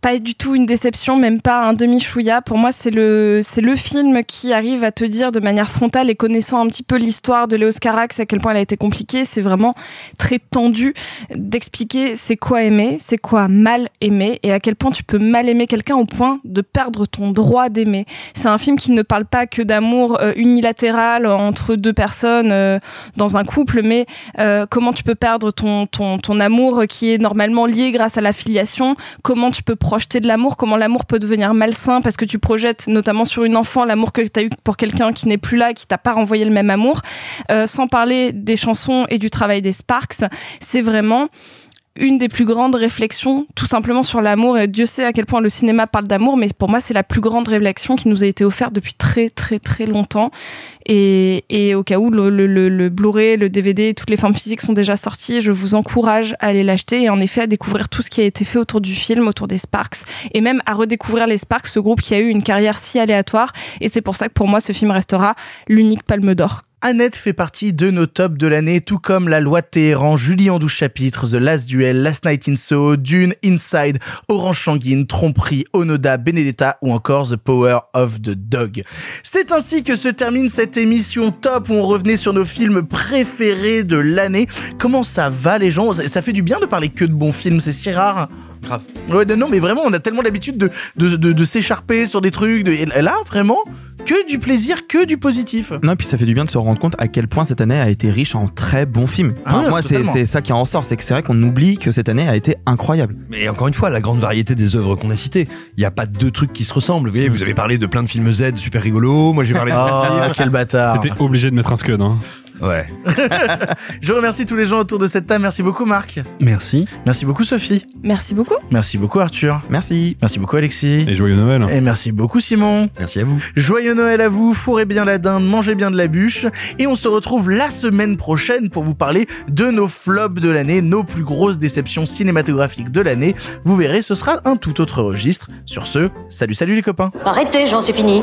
pas du tout une déception, même pas un demi chouïa. Pour moi, c'est le c'est le film qui arrive à te dire de manière frontale et connaissant un petit peu l'histoire de Léo Carax, à quel point elle a été compliquée. C'est vraiment très tendu d'expliquer c'est quoi aimer, c'est quoi mal aimer et à quel point tu peux mal aimer quelqu'un au point de perdre ton droit d'aimer. C'est un film qui ne parle pas que d'amour euh, unilatéral entre deux personnes euh, dans un couple, mais euh, comment tu peux perdre ton, ton, ton amour qui est normalement lié grâce à la filiation, comment tu peux projeter de l'amour, comment l'amour peut devenir malsain parce que tu projettes notamment sur une enfant l'amour que tu as eu pour quelqu'un qui n'est plus là, qui t'a pas renvoyé le même amour, Euh, sans parler des chansons et du travail des Sparks, c'est vraiment une des plus grandes réflexions tout simplement sur l'amour. Et Dieu sait à quel point le cinéma parle d'amour mais pour moi c'est la plus grande réflexion qui nous a été offerte depuis très très très longtemps. Et, et au cas où le, le, le, le Blu-ray, le DVD, toutes les formes physiques sont déjà sorties, je vous encourage à aller l'acheter et en effet à découvrir tout ce qui a été fait autour du film, autour des Sparks et même à redécouvrir les Sparks, ce groupe qui a eu une carrière si aléatoire. Et c'est pour ça que pour moi ce film restera l'unique palme d'or Annette fait partie de nos tops de l'année, tout comme La Loi de Téhéran, Julie en 12 chapitres, The Last Duel, Last Night in Soho, Dune, Inside, Orange Sanguine, Tromperie, Onoda, Benedetta ou encore The Power of the Dog. C'est ainsi que se termine cette émission top où on revenait sur nos films préférés de l'année. Comment ça va les gens? Ça fait du bien de parler que de bons films, c'est si rare. Grave. Ouais, non, mais vraiment, on a tellement l'habitude de, de, de, de s'écharper sur des trucs. De... Et là, vraiment, que du plaisir, que du positif. Non, et puis ça fait du bien de se rendre compte à quel point cette année a été riche en très bons films. Ah Enfin, moi, c'est ça qui en ressort, c'est que c'est vrai qu'on oublie que cette année a été incroyable. Mais encore une fois, la grande variété des œuvres qu'on a citées. Il n'y a pas deux trucs qui se ressemblent. Vous voyez, vous avez parlé de plein de films Z super rigolos. Moi, j'ai parlé de Oh, quel bâtard. T'étais obligé de mettre un scud, hein. Ouais. (laughs) Je remercie tous les gens autour de cette table. Merci beaucoup Marc. Merci. Merci beaucoup Sophie. Merci beaucoup. Merci beaucoup Arthur. Merci. Merci beaucoup Alexis. Et joyeux Noël. Et merci beaucoup Simon. Merci à vous. Joyeux Noël à vous, fourrez bien la dinde, mangez bien de la bûche. Et on se retrouve la semaine prochaine pour vous parler de nos flops de l'année, nos plus grosses déceptions cinématographiques de l'année. Vous verrez, ce sera un tout autre registre. Sur ce, salut salut les copains. Arrêtez, j'en suis fini.